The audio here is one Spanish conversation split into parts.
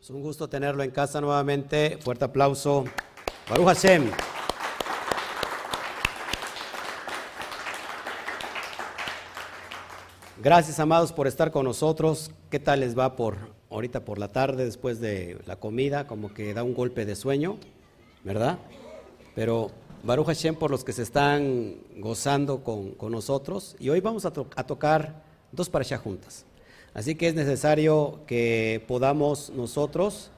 Es un gusto tenerlo en casa nuevamente. Fuerte aplauso. Baruch Hashem. Gracias, amados, por estar con nosotros. ¿Qué tal les va por ahorita por la tarde, después de la comida? Como que da un golpe de sueño, ¿verdad? Pero Baruch Hashem por los que se están gozando con, nosotros. Y hoy vamos a, a tocar dos parashas juntas. Así que es necesario que podamos nosotros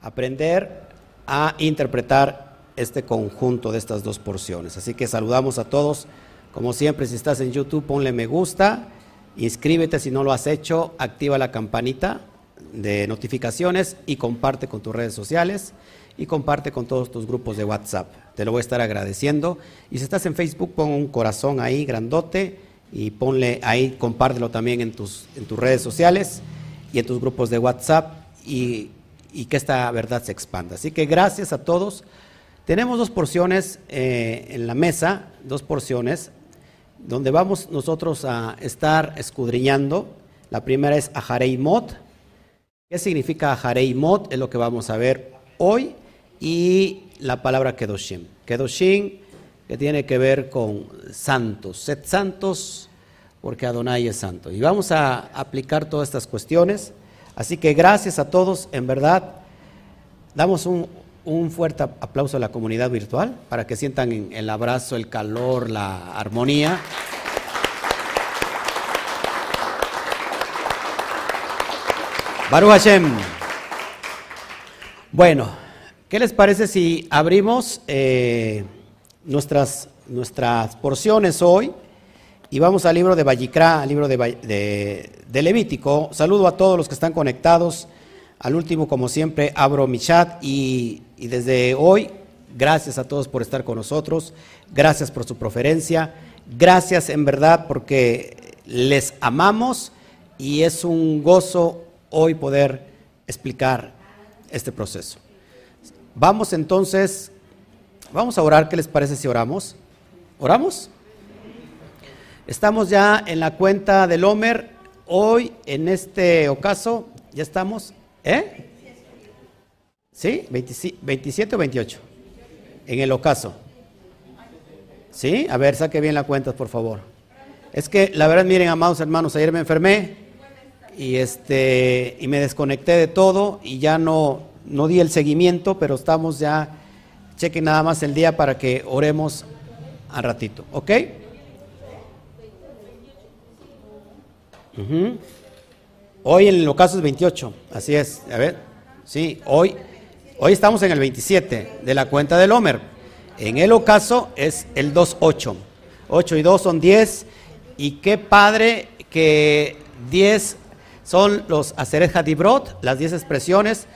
aprender a interpretar este conjunto de estas dos porciones. Así que saludamos a todos. Como siempre, si estás en YouTube, ponle me gusta, inscríbete si no lo has hecho, activa la campanita de notificaciones y comparte con tus redes sociales y comparte con todos tus grupos de WhatsApp. Te lo voy a estar agradeciendo. Y si estás en Facebook, pon un corazón ahí grandote y ponle ahí, compártelo también en tus, en tus redes sociales y en tus grupos de WhatsApp y, que esta verdad se expanda. Así que gracias a todos. Tenemos dos porciones eh, en la mesa, dos porciones, donde vamos nosotros a estar escudriñando. La primera es Aharei Mot. ¿Qué significa Aharei Mot? Es lo que vamos a ver hoy. Y la palabra Kedoshim. Kedoshim que tiene que ver con santos, sed santos porque Adonai es santo. Y vamos a aplicar todas estas cuestiones. Así que gracias a todos, en verdad, damos un, fuerte aplauso a la comunidad virtual para que sientan el abrazo, el calor, la armonía. Baruch Hashem. Bueno, ¿qué les parece si abrimos eh, nuestras, nuestras porciones hoy y vamos al libro de Vallicrá, al libro de, Levítico. Saludo a todos los que están conectados. Al último, como siempre, abro mi chat y, y desde hoy, gracias a todos por estar con nosotros, gracias por su preferencia, gracias en verdad porque les amamos y es un gozo hoy poder explicar este proceso. Vamos entonces Vamos a orar, ¿qué les parece si oramos? ¿Oramos? Estamos ya en la cuenta del Homer. Hoy, en este ocaso, ya estamos, ¿eh? ¿Sí? 27 o 28. En el ocaso. ¿Sí? A ver, saque bien la cuenta, por favor. Es que, la verdad, miren, amados hermanos, ayer me enfermé y, este, y me desconecté de todo y ya no, no di el seguimiento, pero estamos ya Chequen nada más el día para que oremos al ratito, ¿ok? Hoy en el ocaso es 28, así es, a ver, sí, hoy, hoy estamos en el 27 de la cuenta del Homer. En el ocaso es el 2.8. 8 y 2 son 10. Y qué padre que 10 son los Aseret Hadibrot, las 10 expresiones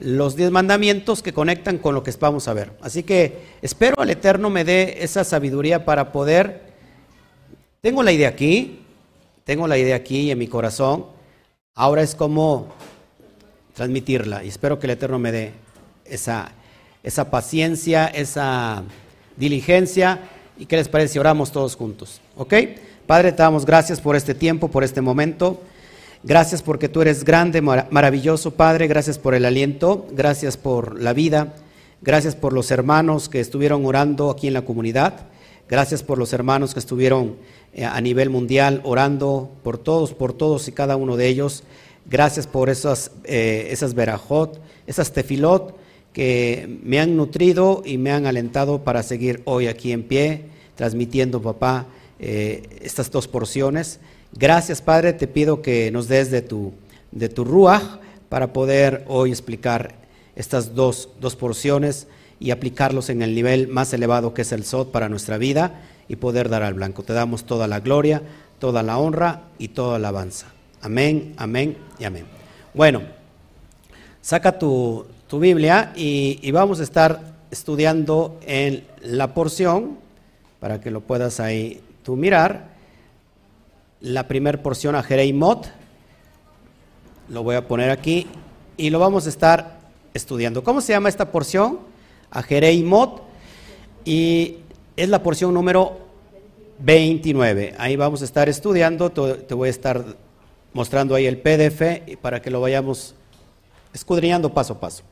los diez mandamientos que conectan con lo que vamos a ver. Así que espero al Eterno me dé esa sabiduría para poder... Tengo la idea aquí, tengo la idea aquí en mi corazón, ahora es como transmitirla y espero que el Eterno me dé esa, esa paciencia, esa diligencia y qué les parece si oramos todos juntos. ¿Ok? Padre, te damos gracias por este tiempo, por este momento. Gracias porque tú eres grande, maravilloso, Padre. Gracias por el aliento. Gracias por la vida. Gracias por los hermanos que estuvieron orando aquí en la comunidad. Gracias por los hermanos que estuvieron eh, a nivel mundial orando por todos, por todos y cada uno de ellos. Gracias por esas, eh, esas verajot, esas tefilot que me han nutrido y me han alentado para seguir hoy aquí en pie, transmitiendo, papá, eh, estas dos porciones. Gracias, Padre, te pido que nos des de tu, de tu ruaj para poder hoy explicar estas dos, dos porciones y aplicarlos en el nivel más elevado que es el SOT para nuestra vida y poder dar al blanco. Te damos toda la gloria, toda la honra y toda la alabanza. Amén, amén y amén. Bueno, saca tu, tu Biblia y, y, vamos a estar estudiando en la porción, para que lo puedas ahí tú mirar la primera porción a Jereimot. Lo voy a poner aquí y lo vamos a estar estudiando. ¿Cómo se llama esta porción? A Jereimot. Y es la porción número 29. Ahí vamos a estar estudiando. Te voy a estar mostrando ahí el PDF para que lo vayamos escudriñando paso a paso.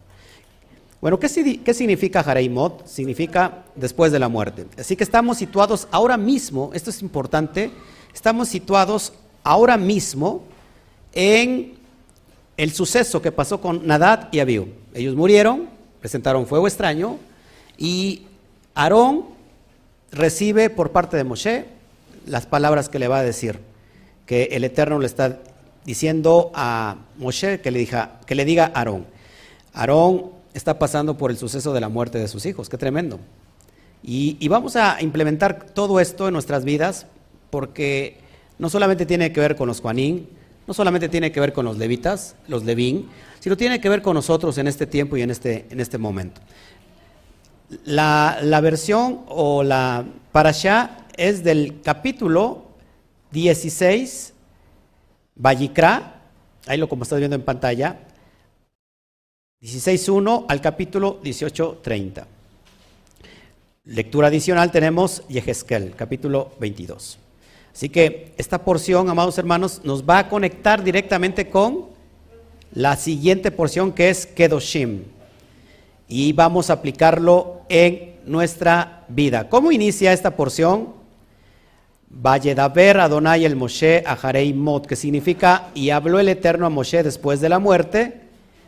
Bueno, ¿qué, significa Jareimot? Significa después de la muerte. Así que estamos situados ahora mismo, esto es importante, estamos situados ahora mismo en el suceso que pasó con Nadad y Abiú. Ellos murieron, presentaron fuego extraño y Aarón recibe por parte de Moshe las palabras que le va a decir, que el Eterno le está diciendo a Moshe que le, diga, que le diga a Aarón. Aarón está pasando por el suceso de la muerte de sus hijos, qué tremendo. Y, y, vamos a implementar todo esto en nuestras vidas porque no solamente tiene que ver con los Juanín, no solamente tiene que ver con los levitas, los levín, sino tiene que ver con nosotros en este tiempo y en este, en este momento. La, la versión o la parasha es del capítulo 16, Vallicra, ahí lo como estás viendo en pantalla, 16.1 al capítulo 18.30. Lectura adicional tenemos Yehezkel, capítulo 22. Así que esta porción, amados hermanos, nos va a conectar directamente con la siguiente porción que es Kedoshim. Y vamos a aplicarlo en nuestra vida. ¿Cómo inicia esta porción? Valledaber Adonai el Moshe a Mot, que significa y habló el Eterno a Moshe después de la muerte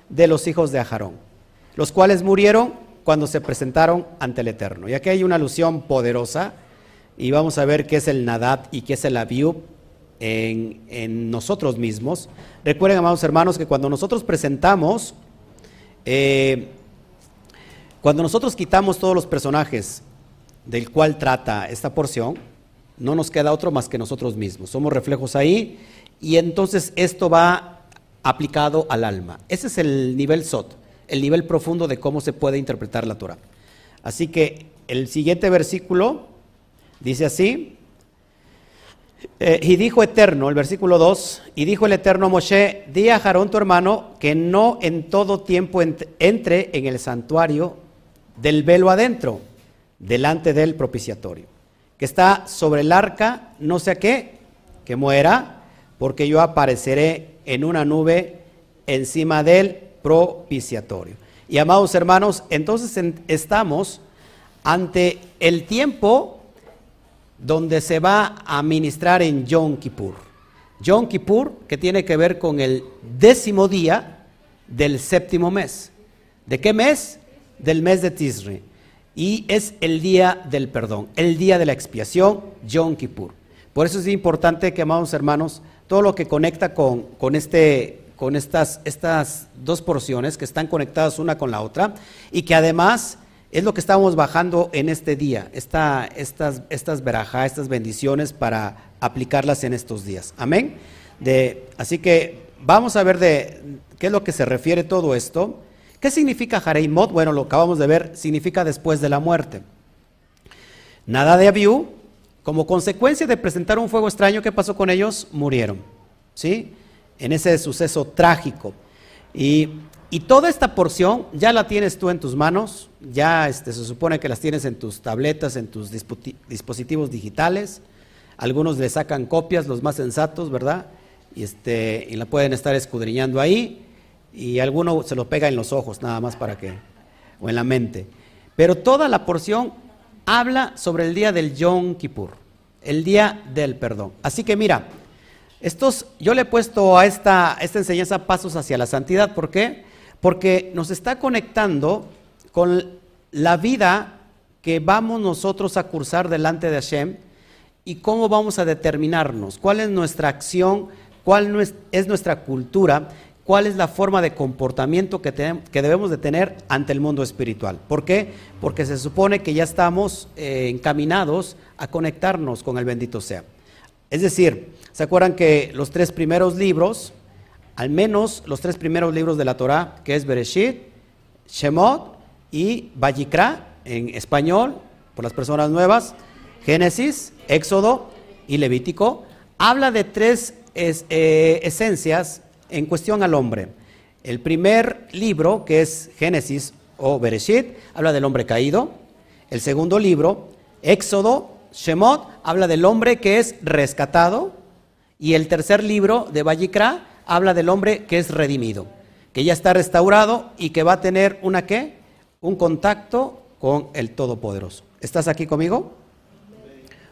de los hijos de Ajarón, los cuales murieron cuando se presentaron ante el Eterno. Y aquí hay una alusión poderosa y vamos a ver qué es el Nadat y qué es el Abiub en, nosotros mismos. Recuerden, amados hermanos, que cuando nosotros presentamos, eh, cuando nosotros quitamos todos los personajes del cual trata esta porción, no nos queda otro más que nosotros mismos. Somos reflejos ahí y entonces esto va aplicado al alma. Ese es el nivel SOT, el nivel profundo de cómo se puede interpretar la Torah. Así que el siguiente versículo Dice así, eh, y dijo Eterno, el versículo 2, y dijo el Eterno Moshe, di a Jarón tu hermano que no en todo tiempo entre en el santuario del velo adentro, delante del propiciatorio, que está sobre el arca, no sé qué, que muera, porque yo apareceré en una nube encima del propiciatorio. Y amados hermanos, entonces estamos ante el tiempo donde se va a ministrar en Yom Kippur. Yom Kippur, que tiene que ver con el décimo día del séptimo mes. ¿De qué mes? Del mes de Tisri. Y es el día del perdón, el día de la expiación, Yom Kippur. Por eso es importante que, amados hermanos, todo lo que conecta con, con, este, con estas, estas dos porciones que están conectadas una con la otra y que además es lo que estamos bajando en este día, estas, estas estas bendiciones para aplicarlas en estos días. Amén. De, así que vamos a ver de qué es lo que se refiere todo esto. ¿Qué significa Jareimot? Bueno, lo acabamos de ver, significa después de la muerte. Nada de Abiú, como consecuencia de presentar un fuego extraño, ¿qué pasó con ellos? Murieron. ¿Sí? En ese suceso trágico. Y y toda esta porción ya la tienes tú en tus manos, ya este, se supone que las tienes en tus tabletas, en tus dispositivos digitales. Algunos le sacan copias, los más sensatos, ¿verdad? Y, este, y la pueden estar escudriñando ahí. Y alguno se lo pega en los ojos, nada más para que, o en la mente. Pero toda la porción habla sobre el día del Yom Kippur, el día del perdón. Así que mira, estos, yo le he puesto a esta, esta enseñanza pasos hacia la santidad. ¿Por qué? Porque nos está conectando con la vida que vamos nosotros a cursar delante de Hashem y cómo vamos a determinarnos, cuál es nuestra acción, cuál es nuestra cultura, cuál es la forma de comportamiento que, debemos de tener ante el mundo espiritual. ¿Por qué? Porque se supone que ya estamos eh, encaminados a conectarnos con el bendito sea. Es decir, ¿se acuerdan que los tres primeros libros al menos los tres primeros libros de la Torah, que es Bereshit, Shemot y Vayikra en español, por las personas nuevas, Génesis, Éxodo y Levítico, habla de tres eh, esencias en cuestión al hombre. El primer libro, que es Génesis o Bereshit, habla del hombre caído. El segundo libro, Éxodo, Shemot, habla del hombre que es rescatado. Y el tercer libro de Vayikra habla del hombre que es redimido, que ya está restaurado y que va a tener una qué? Un contacto con el Todopoderoso. ¿Estás aquí conmigo?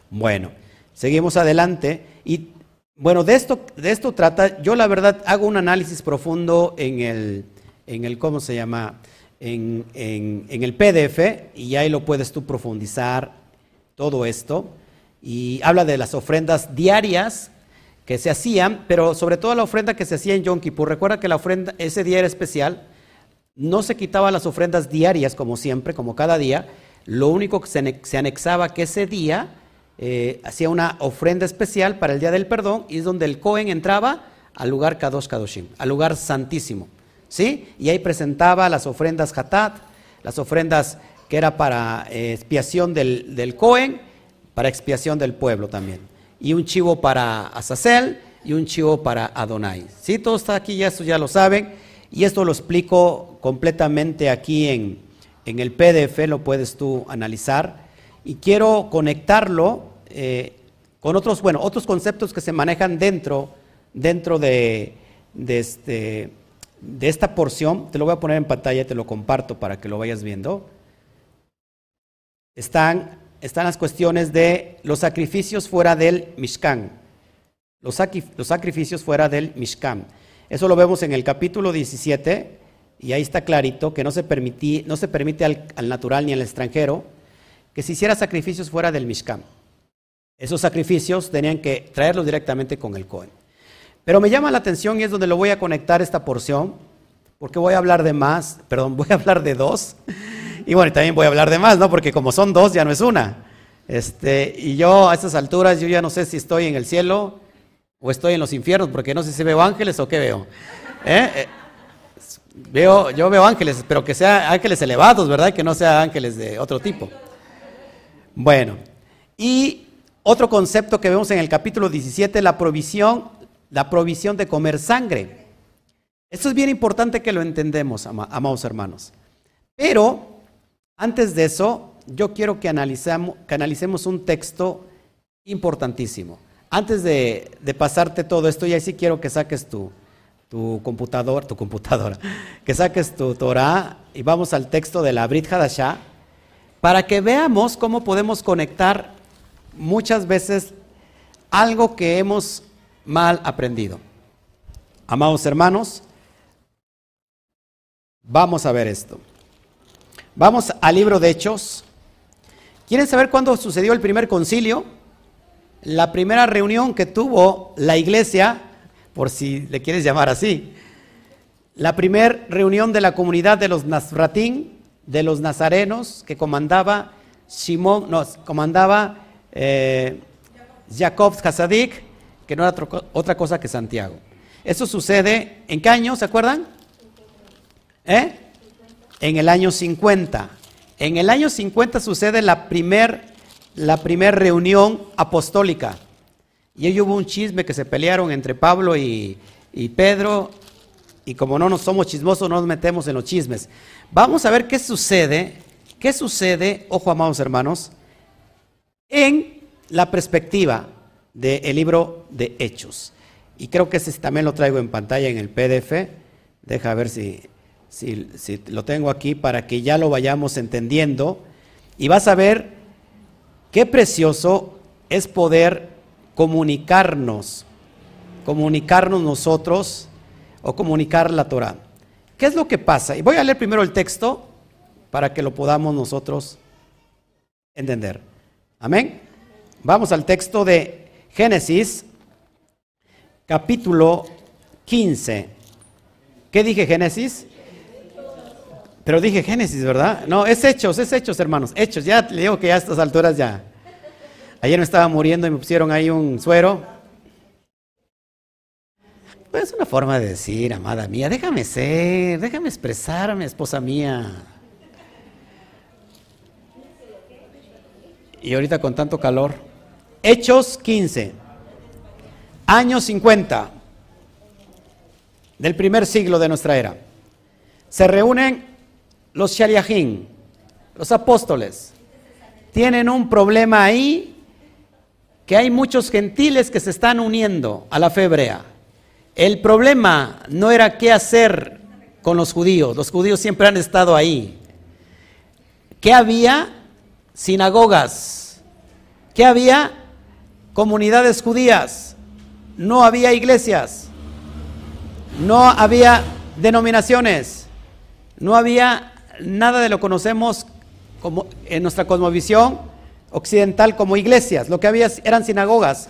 Bueno, seguimos adelante y bueno, de esto, de esto trata, yo la verdad hago un análisis profundo en el, en el ¿cómo se llama? En, en el PDF y ahí lo puedes tú profundizar todo esto. Y habla de las ofrendas diarias que se hacían, pero sobre todo la ofrenda que se hacía en Yom Kippur. Recuerda que la ofrenda, ese día era especial, no se quitaban las ofrendas diarias como siempre, como cada día, lo único que se, anexaba que ese día eh, hacía una ofrenda especial para el día del perdón y es donde el Cohen entraba al lugar Kadosh Kadoshim, al lugar santísimo, ¿sí? Y ahí presentaba las ofrendas Hatat, las ofrendas que era para eh, expiación del, del Cohen, para expiación del pueblo también y un chivo para Azazel y un chivo para Adonai. ¿Sí? Todo está aquí, ya, eso ya lo saben. Y esto lo explico completamente aquí en, en el PDF, lo puedes tú analizar. Y quiero conectarlo eh, con otros, bueno, otros conceptos que se manejan dentro, dentro de, de, este, de esta porción. Te lo voy a poner en pantalla y te lo comparto para que lo vayas viendo. Están están las cuestiones de los sacrificios fuera del Mishkan. Los, sacrificios fuera del Mishkan. Eso lo vemos en el capítulo 17 y ahí está clarito que no se, permite al, natural ni al extranjero que se hiciera sacrificios fuera del Mishkan. Esos sacrificios tenían que traerlos directamente con el Cohen. Pero me llama la atención y es donde lo voy a conectar esta porción, porque voy a hablar de más, perdón, voy a hablar de dos. Y bueno, también voy a hablar de más, ¿no? Porque como son dos, ya no es una. Este, y yo a estas alturas, yo ya no sé si estoy en el cielo o estoy en los infiernos, porque no sé si veo ángeles o qué veo. ¿Eh? Eh, veo yo veo ángeles, pero que sean ángeles elevados, ¿verdad? Que no sean ángeles de otro tipo. Bueno, y otro concepto que vemos en el capítulo 17, la provisión, la provisión de comer sangre. Esto es bien importante que lo entendemos, amados hermanos. Pero antes de eso, yo quiero que, analicemos un texto importantísimo. Antes de, pasarte todo esto, y sí quiero que saques tu, tu computador, tu computadora, que saques tu Torah y vamos al texto de la Brit Hadashah para que veamos cómo podemos conectar muchas veces algo que hemos mal aprendido. Amados hermanos, vamos a ver esto. Vamos al libro de Hechos. ¿Quieren saber cuándo sucedió el primer concilio? La primera reunión que tuvo la iglesia, por si le quieres llamar así, la primera reunión de la comunidad de los Nazratín, de los nazarenos, que comandaba Simón, no, comandaba eh, Jacob Hasadik, que no era otra cosa que Santiago. Eso sucede, ¿en qué año? ¿Se acuerdan? ¿Eh? En el año 50. En el año 50 sucede la primer, la primer reunión apostólica. Y ahí hubo un chisme que se pelearon entre Pablo y, y Pedro. Y como no nos somos chismosos, no nos metemos en los chismes. Vamos a ver qué sucede, qué sucede, ojo amados hermanos, en la perspectiva del libro de Hechos. Y creo que ese también lo traigo en pantalla en el PDF. Deja ver si si, lo tengo aquí para que ya lo vayamos entendiendo, y vas a ver qué precioso es poder comunicarnos, comunicarnos nosotros o comunicar la Torah. ¿Qué es lo que pasa? Y voy a leer primero el texto para que lo podamos nosotros entender. Amén. Vamos al texto de Génesis, capítulo 15. ¿Qué dije Génesis? Pero dije Génesis, ¿verdad? No, es Hechos, es Hechos, hermanos. Hechos, ya le digo que a estas alturas ya. Ayer me estaba muriendo y me pusieron ahí un suero. Pues es una forma de decir, amada mía, déjame ser, déjame expresarme, esposa mía. Y ahorita con tanto calor. Hechos 15, año 50 del primer siglo de nuestra era. Se reúnen los shaliachim, los apóstoles, tienen un problema ahí que hay muchos gentiles que se están uniendo a la fe hebrea. El problema no era qué hacer con los judíos. Los judíos siempre han estado ahí. ¿Qué había? Sinagogas. ¿Qué había? Comunidades judías. No había iglesias. No había denominaciones. No había nada de lo conocemos como en nuestra cosmovisión occidental como iglesias. Lo que había eran sinagogas.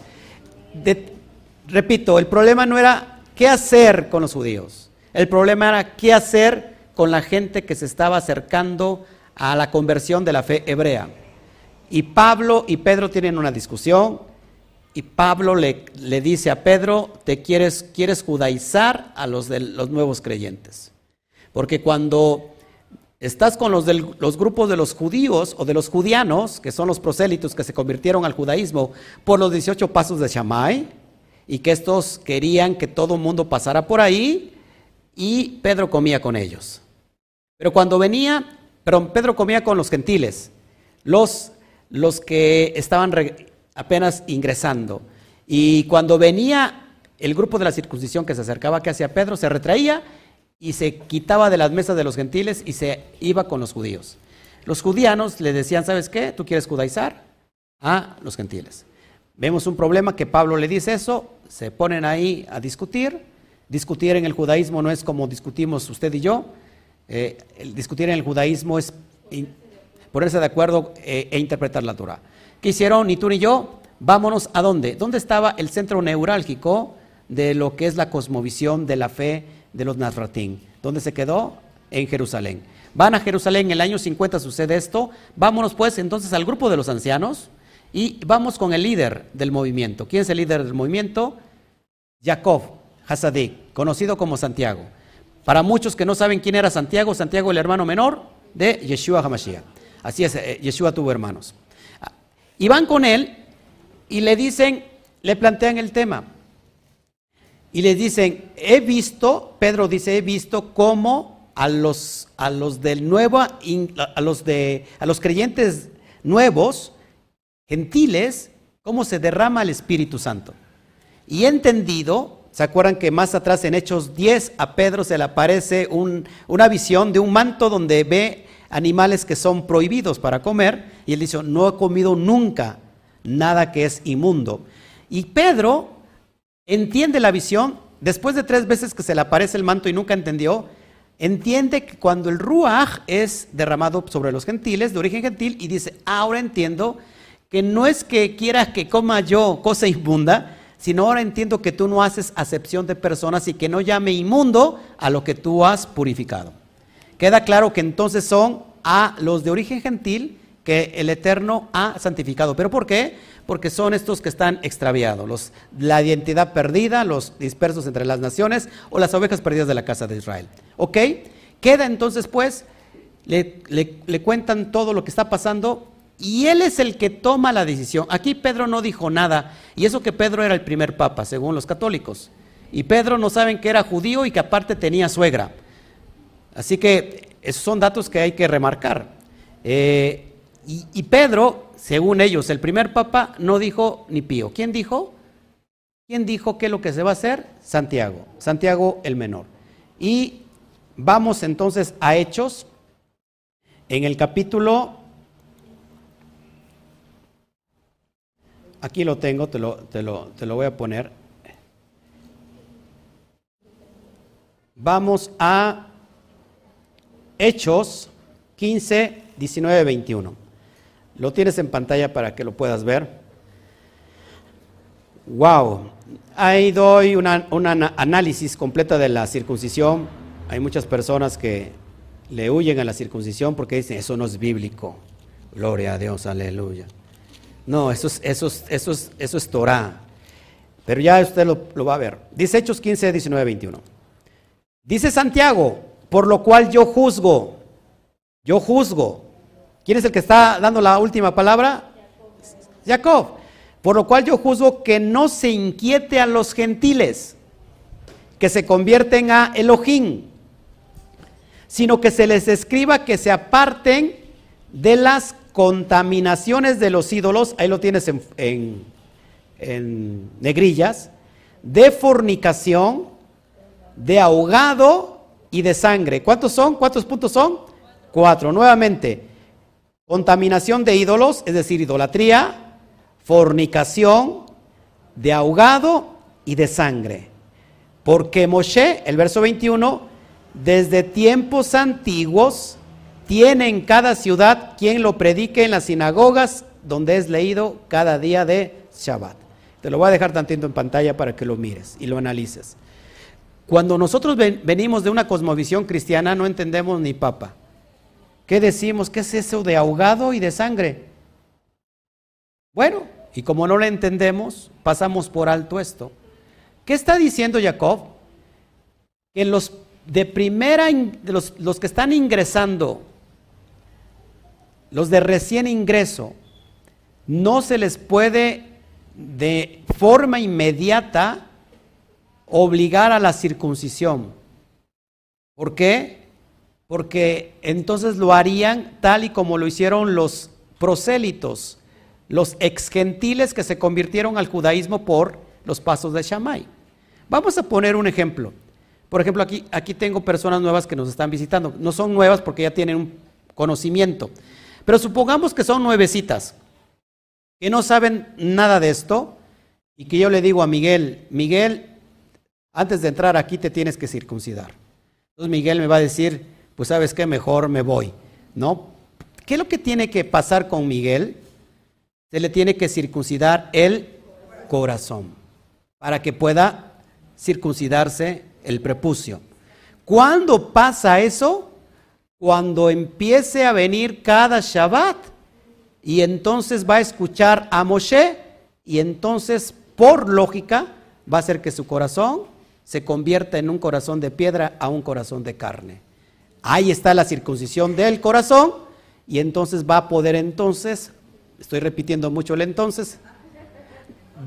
repito, el problema no era qué hacer con los judíos. El problema era qué hacer con la gente que se estaba acercando a la conversión de la fe hebrea. Y Pablo y Pedro tienen una discusión y Pablo le, le dice a Pedro, te quieres, quieres judaizar a los, de, los nuevos creyentes. Porque cuando estás con los, los grupos de los judíos o de los judianos, que son los prosélitos que se convirtieron al judaísmo por los 18 pasos de Shammai, y que estos querían que todo el mundo pasara por ahí, y Pedro comía con ellos. Pero cuando venía, pero Pedro comía con los gentiles, los, los que estaban apenas ingresando. Y cuando venía el grupo de la circuncisión que se acercaba que hacia Pedro, se retraía y se quitaba de las mesas de los gentiles y se iba con los judíos. Los judianos le decían, ¿sabes qué? ¿Tú quieres judaizar? A los gentiles. Vemos un problema que Pablo le dice eso, se ponen ahí a discutir Discutir en el judaísmo no es como discutimos usted y yo. Eh, discutir en el judaísmo es ponerse de acuerdo eh, e interpretar la Torah. ¿Qué hicieron ni tú ni yo? Vámonos a dónde? ¿Dónde estaba el centro neurálgico de lo que es la cosmovisión de la fe de los Nazratín? ¿Dónde se quedó? En Jerusalén. Van a Jerusalén, en el año 50 sucede esto. Vámonos pues entonces al grupo de los ancianos y vamos con el líder del movimiento. ¿Quién es el líder del movimiento? Jacob, Hasadik, conocido como Santiago. Para muchos que no saben quién era Santiago, Santiago el hermano menor de Yeshua Hamashiach. Así es, eh, Yeshua tuvo hermanos. Ah, y van con él y le dicen, le plantean el tema. Y le dicen, he visto, Pedro dice, he visto cómo a los, a los del nuevo, a los, de, a los creyentes nuevos, gentiles, cómo se derrama el Espíritu Santo. Y he entendido ¿Se acuerdan que más atrás en Hechos 10 a Pedro se le aparece una visión de un manto donde ve animales que son prohibidos para comer? Y él dice, no he comido nunca nada que es inmundo. Y Pedro entiende la visión, después de tres veces que se le aparece el manto y nunca entendió, entiende que cuando el ruaj es derramado sobre los gentiles, de origen gentil, y dice, ahora entiendo que no es que quieras que coma yo cosa inmunda, sino ahora entiendo que tú no haces acepción de personas y que no llame inmundo a lo que tú has purificado. Queda claro que entonces son a los de origen gentil que el Eterno ha santificado. ¿Pero por qué? Porque son estos que están extraviados, la identidad perdida, los dispersos entre las naciones o las ovejas perdidas de la casa de Israel. ¿Ok? Queda entonces pues, le, le cuentan todo lo que está pasando y él es el que toma la decisión. Aquí Pedro no dijo nada. Y eso que Pedro era el primer papa, según los católicos. Y Pedro no saben que era judío y que aparte tenía suegra. Así que esos son datos que hay que remarcar. Eh, y, Pedro, según ellos, el primer papa no dijo ni pío. ¿Quién dijo? ¿Quién dijo que lo que se va a hacer? Santiago. Santiago el menor. Y vamos entonces a Hechos. En el capítulo Aquí lo tengo, te lo, te lo, te lo voy a poner. Vamos a Hechos 15, 19, 21. Lo tienes en pantalla para que lo puedas ver. Wow. Ahí doy un análisis completa de la circuncisión. Hay muchas personas que le huyen a la circuncisión porque dicen, eso no es bíblico. Gloria a Dios, aleluya. No, eso es, eso es, eso es, eso es Torah. Pero ya usted lo, lo, va a ver. Dice Hechos 15, 19, 21. Dice Santiago, por lo cual yo juzgo. Yo juzgo. ¿Quién es el que está dando la última palabra? Jacob. Por lo cual yo juzgo que no se inquiete a los gentiles, que se convierten a Elohim, sino que se les escriba que se aparten de las contaminaciones de los ídolos, ahí lo tienes en, negrillas, de fornicación, de ahogado y de sangre. ¿Cuántos son? ¿Cuántos puntos son? Cuatro. Nuevamente, contaminación de ídolos, es decir, idolatría, fornicación, de ahogado y de sangre. Porque Moshe, el verso 21, desde tiempos antiguos, tiene en cada ciudad quien lo predique en las sinagogas donde es leído cada día de Shabbat. Te lo voy a dejar tantito en pantalla para que lo mires y lo analices. Cuando nosotros venimos de una cosmovisión cristiana no entendemos ni papa. ¿Qué decimos? ¿Qué es eso de ahogado y de sangre? Bueno, y como no lo entendemos, pasamos por alto esto. ¿Qué está diciendo Jacob? Que los de primera, los, los que están ingresando, los de recién ingreso, no se les puede de forma inmediata obligar a la circuncisión. ¿Por qué? Porque entonces lo harían tal y como lo hicieron los prosélitos, los ex gentiles que se convirtieron al judaísmo por los pasos de Shammai. Vamos a poner un ejemplo. Por ejemplo, aquí, aquí tengo personas nuevas que nos están visitando. No son nuevas porque ya tienen un conocimiento. Pero supongamos que son nuevecitas, que no saben nada de esto, y que yo le digo a Miguel, Miguel, antes de entrar aquí te tienes que circuncidar. Entonces Miguel me va a decir, pues sabes qué, mejor me voy, ¿no? ¿Qué es lo que tiene que pasar con Miguel? Se le tiene que circuncidar el corazón para que pueda circuncidarse el prepucio. ¿Cuándo pasa eso? Cuando empiece a venir cada Shabbat y entonces va a escuchar a Moshe y entonces por lógica va a hacer que su corazón se convierta en un corazón de piedra a un corazón de carne. Ahí está la circuncisión del corazón y entonces va a poder entonces, estoy repitiendo mucho el entonces,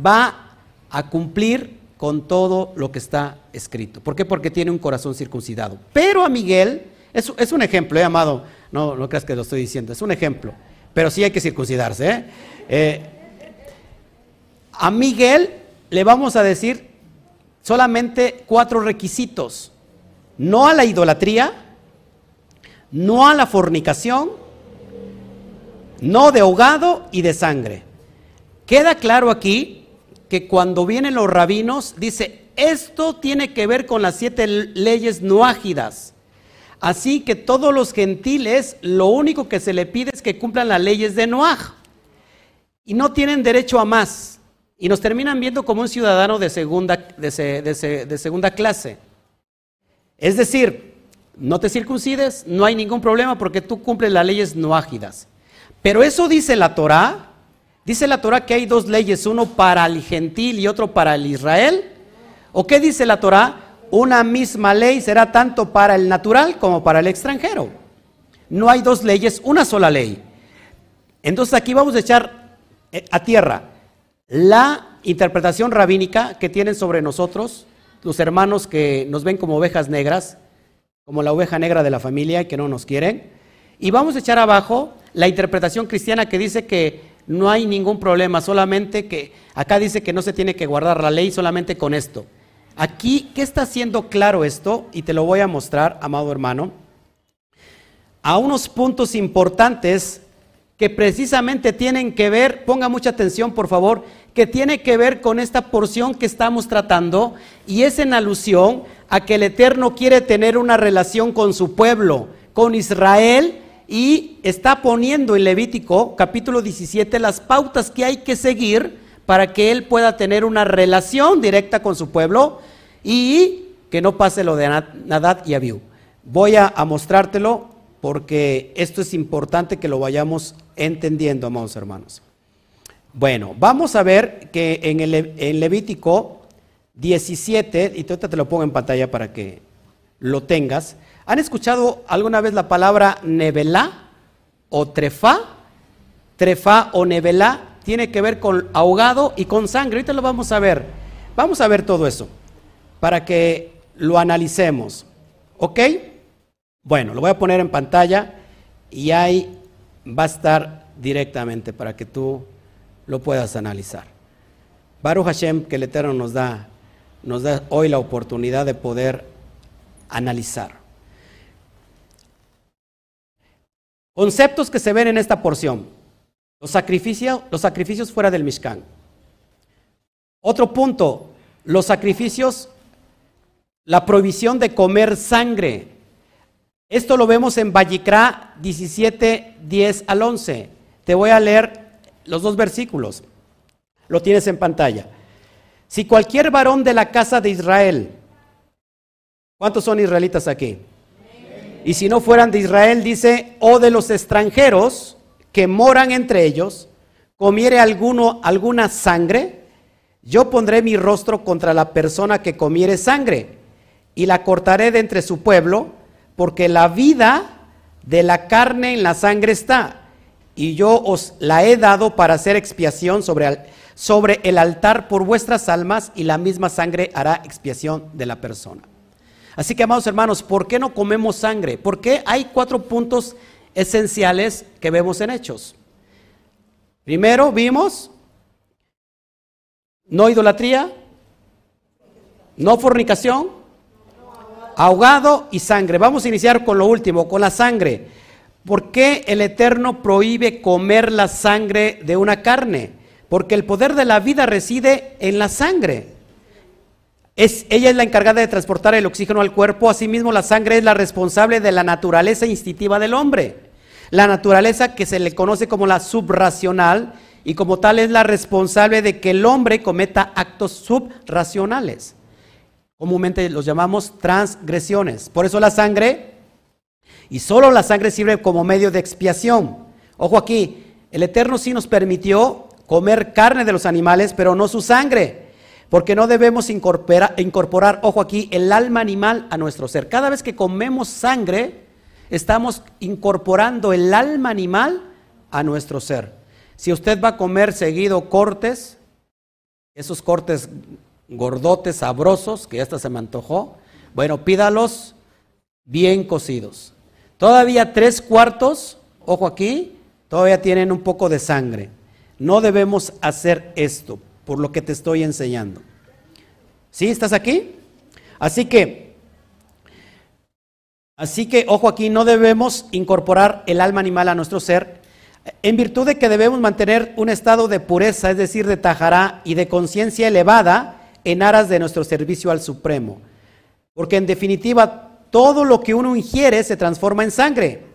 va a cumplir con todo lo que está escrito. ¿Por qué? Porque tiene un corazón circuncidado. Pero a Miguel, es, un ejemplo, he ¿eh, amado, no, no creas que lo estoy diciendo, es un ejemplo, pero sí hay que circuncidarse. ¿eh? Eh, a Miguel le vamos a decir solamente cuatro requisitos. No a la idolatría, no a la fornicación, no de ahogado y de sangre. Queda claro aquí que cuando vienen los rabinos, dice, esto tiene que ver con las siete leyes no ágidas. Así que todos los gentiles, lo único que se le pide es que cumplan las leyes de Noaj. Y no tienen derecho a más. Y nos terminan viendo como un ciudadano de segunda, de, segunda clase. Es decir, no te circuncides, no hay ningún problema porque tú cumples las leyes noágidas. Pero eso dice la Torah. Dice la Torah que hay dos leyes, uno para el gentil y otro para el Israel. ¿O qué dice la Torah? Una misma ley será tanto para el natural como para el extranjero. No hay dos leyes, una sola ley. Entonces aquí vamos a echar eh, a tierra la interpretación rabínica que tienen sobre nosotros, los hermanos que nos ven como ovejas negras, como la oveja negra de la familia y que no nos quieren. Y vamos a echar abajo la interpretación cristiana que dice que no hay ningún problema, solamente que acá dice que no se tiene que guardar la ley solamente con esto. Aquí, ¿qué está haciendo claro esto? Y te lo voy a mostrar, amado hermano, a unos puntos importantes que precisamente tienen que ver, ponga mucha atención por favor, que tiene que ver con esta porción que estamos tratando y es en alusión a que el Eterno quiere tener una relación con su pueblo, con Israel, y está poniendo en Levítico capítulo 17 las pautas que hay que seguir para que él pueda tener una relación directa con su pueblo y que no pase lo de Nadad y Abiú. Voy a, mostrártelo porque esto es importante que lo vayamos entendiendo, amados hermanos. Bueno, vamos a ver que en, el, Levítico 17, y ahorita te lo pongo en pantalla para que lo tengas. ¿Han escuchado alguna vez la palabra nevelá o trefá? Trefá o nevelá tiene que ver con ahogado y con sangre. Ahorita lo vamos a ver. Vamos a ver todo eso para que lo analicemos. ¿Ok? Bueno, lo voy a poner en pantalla y ahí va a estar directamente para que tú lo puedas analizar. Baruch Hashem, que el Eterno nos da, nos da hoy la oportunidad de poder analizar. Conceptos que se ven en esta porción. Los sacrificios, fuera del Mishkan. Otro punto, los sacrificios, la prohibición de comer sangre. Esto lo vemos en Vallicrá 17, 10 al 11. Te voy a leer los dos versículos. Lo tienes en pantalla. Si cualquier varón de la casa de Israel, ¿cuántos son israelitas aquí? Y si no fueran de Israel, dice, o de los extranjeros que moran entre ellos, comiere alguno alguna sangre, yo pondré mi rostro contra la persona que comiere sangre y la cortaré de entre su pueblo, porque la vida de la carne en la sangre está, y yo os la he dado para hacer expiación sobre, sobre el altar por vuestras almas, y la misma sangre hará expiación de la persona. Así que, amados hermanos, ¿por qué no comemos sangre? Porque hay cuatro puntos esenciales que vemos en Hechos. Primero vimos no idolatría, no fornicación, ahogado y sangre. Vamos a iniciar con lo último, con la sangre. ¿Por qué el Eterno prohíbe comer la sangre de una carne? Porque el poder de la vida reside en la sangre ella es la encargada de transportar el oxígeno al cuerpo, asimismo la sangre es la responsable de la naturaleza instintiva del hombre. La naturaleza que se le conoce como la subracional y como tal es la responsable de que el hombre cometa actos subracionales. Comúnmente los llamamos transgresiones. Por eso la sangre, y solo la sangre sirve como medio de expiación. Ojo aquí, el Eterno sí nos permitió comer carne de los animales, pero no su sangre. Porque no debemos incorporar, ojo aquí, el alma animal a nuestro ser. Cada vez que comemos sangre, estamos incorporando el alma animal a nuestro ser. Si usted va a comer seguido cortes, esos cortes gordotes, sabrosos, que esta se me antojó, bueno, pídalos bien cocidos. Todavía tres cuartos, ojo aquí, todavía tienen un poco de sangre. No debemos hacer esto por lo que te estoy enseñando. ¿Sí? ¿Estás aquí? Así que, así que, ojo aquí, no debemos incorporar el alma animal a nuestro ser, en virtud de que debemos mantener un estado de pureza, es decir, de tajará y de conciencia elevada en aras de nuestro servicio al Supremo. Porque en definitiva, todo lo que uno ingiere se transforma en sangre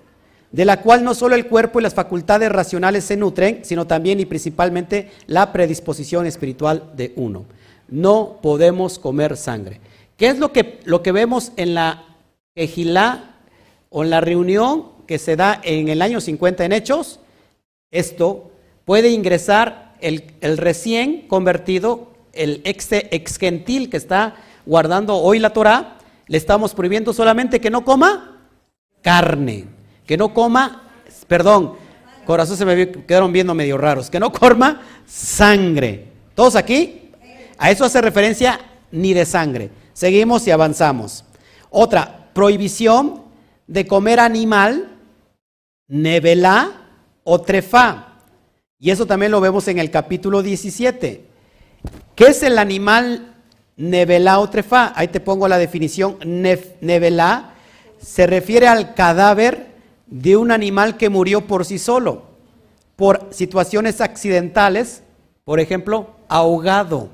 de la cual no solo el cuerpo y las facultades racionales se nutren, sino también y principalmente la predisposición espiritual de uno. No podemos comer sangre. ¿Qué es lo que, lo que vemos en la ejilá o en la reunión que se da en el año 50 en Hechos? Esto puede ingresar el, recién convertido, el ex, ex gentil que está guardando hoy la Torah, le estamos prohibiendo solamente que no coma carne que no coma, perdón, corazón se me quedaron viendo medio raros, que no coma sangre. ¿Todos aquí? A eso hace referencia ni de sangre. Seguimos y avanzamos. Otra, prohibición de comer animal, nevelá o trefá. Y eso también lo vemos en el capítulo 17. ¿Qué es el animal nevelá o trefá? Ahí te pongo la definición. nevelá se refiere al cadáver de un animal que murió por sí solo, por situaciones accidentales, por ejemplo, ahogado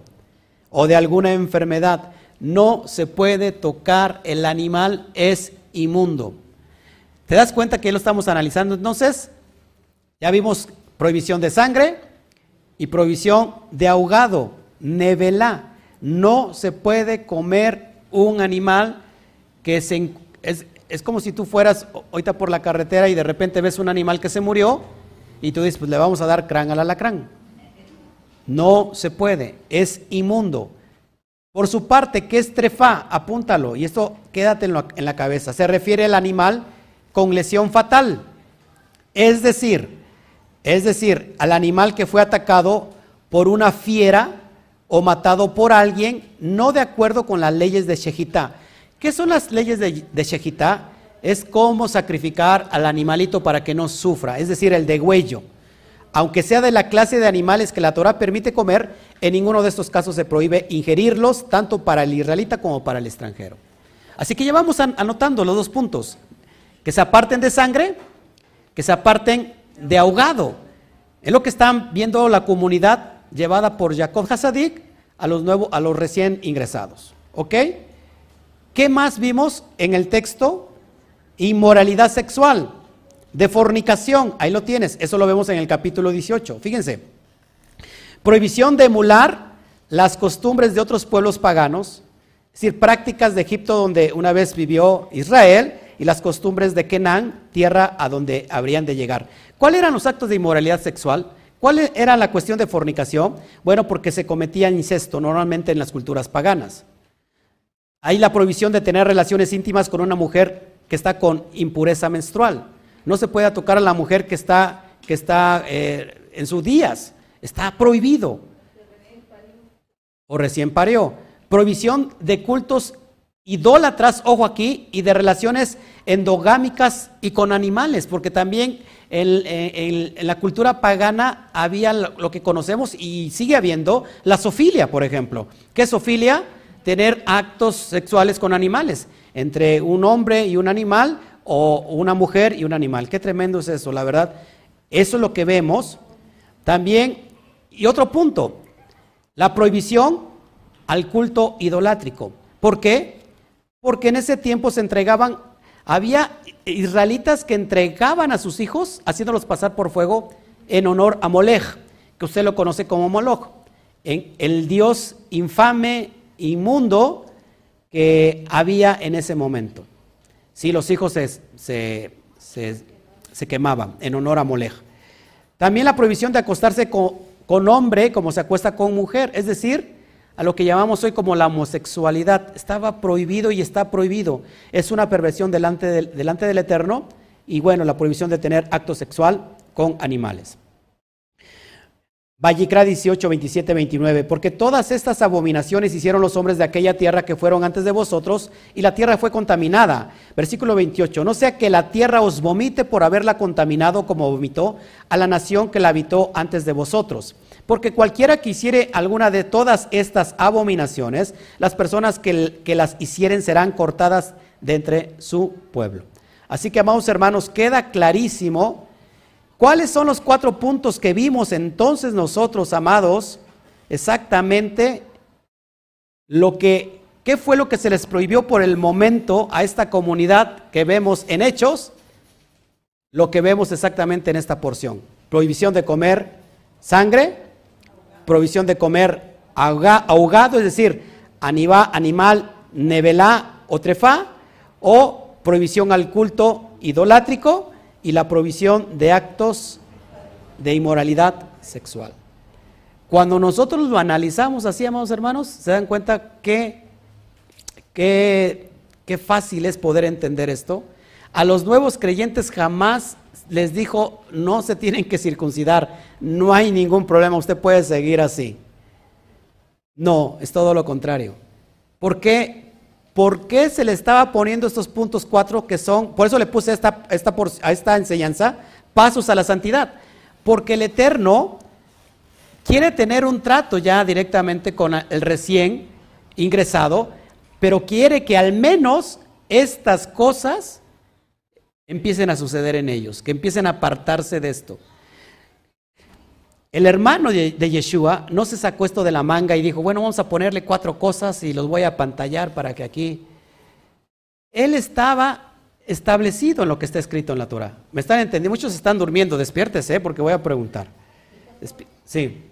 o de alguna enfermedad. No se puede tocar, el animal es inmundo. ¿Te das cuenta que lo estamos analizando? Entonces, ya vimos prohibición de sangre y prohibición de ahogado, nevela. No se puede comer un animal que se, es como si tú fueras ahorita por la carretera y de repente ves un animal que se murió y tú dices, pues le vamos a dar crán al alacrán. No se puede, es inmundo. Por su parte, ¿qué es trefá? Apúntalo y esto quédate en la cabeza. Se refiere al animal con lesión fatal. Es decir, es decir, al animal que fue atacado por una fiera o matado por alguien no de acuerdo con las leyes de Shejitá. ¿Qué son las leyes de, de Es cómo sacrificar al animalito para que no sufra, es decir, el degüello. Aunque sea de la clase de animales que la Torah permite comer, en ninguno de estos casos se prohíbe ingerirlos, tanto para el israelita como para el extranjero. Así que ya vamos anotando los dos puntos. Que se aparten de sangre, que se aparten de ahogado. Es lo que están viendo la comunidad llevada por Jacob Hasadik a los, nuevos, a los recién ingresados. ¿Ok? ¿Qué más vimos en el texto? Inmoralidad sexual, de fornicación, ahí lo tienes, eso lo vemos en el capítulo 18. Fíjense, prohibición de emular las costumbres de otros pueblos paganos, es decir, prácticas de Egipto donde una vez vivió Israel y las costumbres de Kenán, tierra a donde habrían de llegar. ¿Cuáles eran los actos de inmoralidad sexual? ¿Cuál era la cuestión de fornicación? Bueno, porque se cometía incesto normalmente en las culturas paganas. Hay la prohibición de tener relaciones íntimas con una mujer que está con impureza menstrual. No se puede tocar a la mujer que está, que está eh, en sus días. Está prohibido. O recién parió. Prohibición de cultos idólatras, ojo aquí, y de relaciones endogámicas y con animales, porque también en, la cultura pagana había lo que conocemos y sigue habiendo la sofilia, por ejemplo. ¿Qué es sofilia? Tener actos sexuales con animales, entre un hombre y un animal o una mujer y un animal. Qué tremendo es eso, la verdad. Eso es lo que vemos. También, y otro punto, la prohibición al culto idolátrico. ¿Por qué? Porque en ese tiempo se entregaban había israelitas que entregaban a sus hijos, haciéndolos pasar por fuego, en honor a Molech, que usted lo conoce como Moloch, el dios infame, inmundo, que había en ese momento. Sí, los hijos se, quemaban en honor a Molech. También la prohibición de acostarse con, con hombre como se acuesta con mujer, es decir, a lo que llamamos hoy como la homosexualidad. Estaba prohibido y está prohibido. Es una perversión delante del, delante del Eterno y bueno, la prohibición de tener acto sexual con animales. Vallicra 18, 27, 29, porque todas estas abominaciones hicieron los hombres de aquella tierra que fueron antes de vosotros, y la tierra fue contaminada. Versículo 28, no sea que la tierra os vomite por haberla contaminado como vomitó a la nación que la habitó antes de vosotros. Porque cualquiera que hiciere alguna de todas estas abominaciones, las personas que, que las hicieren serán cortadas de entre su pueblo. Así que, amados hermanos, queda clarísimo cuáles son los cuatro puntos que vimos entonces nosotros, amados, exactamente lo que, ¿qué fue lo que se les prohibió por el momento a esta comunidad que vemos en Hechos? Lo que vemos exactamente en esta porción. Prohibición de comer sangre, provisión de comer ahogado, es decir, animal nevelá o trefá, o prohibición al culto idolátrico y la provisión de actos de inmoralidad sexual. Cuando nosotros lo analizamos así, amados hermanos, se dan cuenta que qué fácil es poder entender esto. A los nuevos creyentes jamás les dijo, no se tienen que circuncidar, no hay ningún problema, usted puede seguir así. No, es todo lo contrario. ¿Por qué? ¿Por qué se le estaba poniendo estos puntos cuatro que son, por eso le puse esta, esta, a esta enseñanza, pasos a la santidad? Porque el Eterno quiere tener un trato ya directamente con el recién ingresado, pero quiere que al menos estas cosas empiecen a suceder en ellos, que empiecen a apartarse de esto. El hermano de, Yeshua no se sacó esto de la manga y dijo, bueno, vamos a ponerle cuatro cosas y los voy a pantallar para que aquí... Él estaba establecido en lo que está escrito en la Torah. ¿Me están entendiendo? Muchos están durmiendo, despiértese porque voy a preguntar. sí.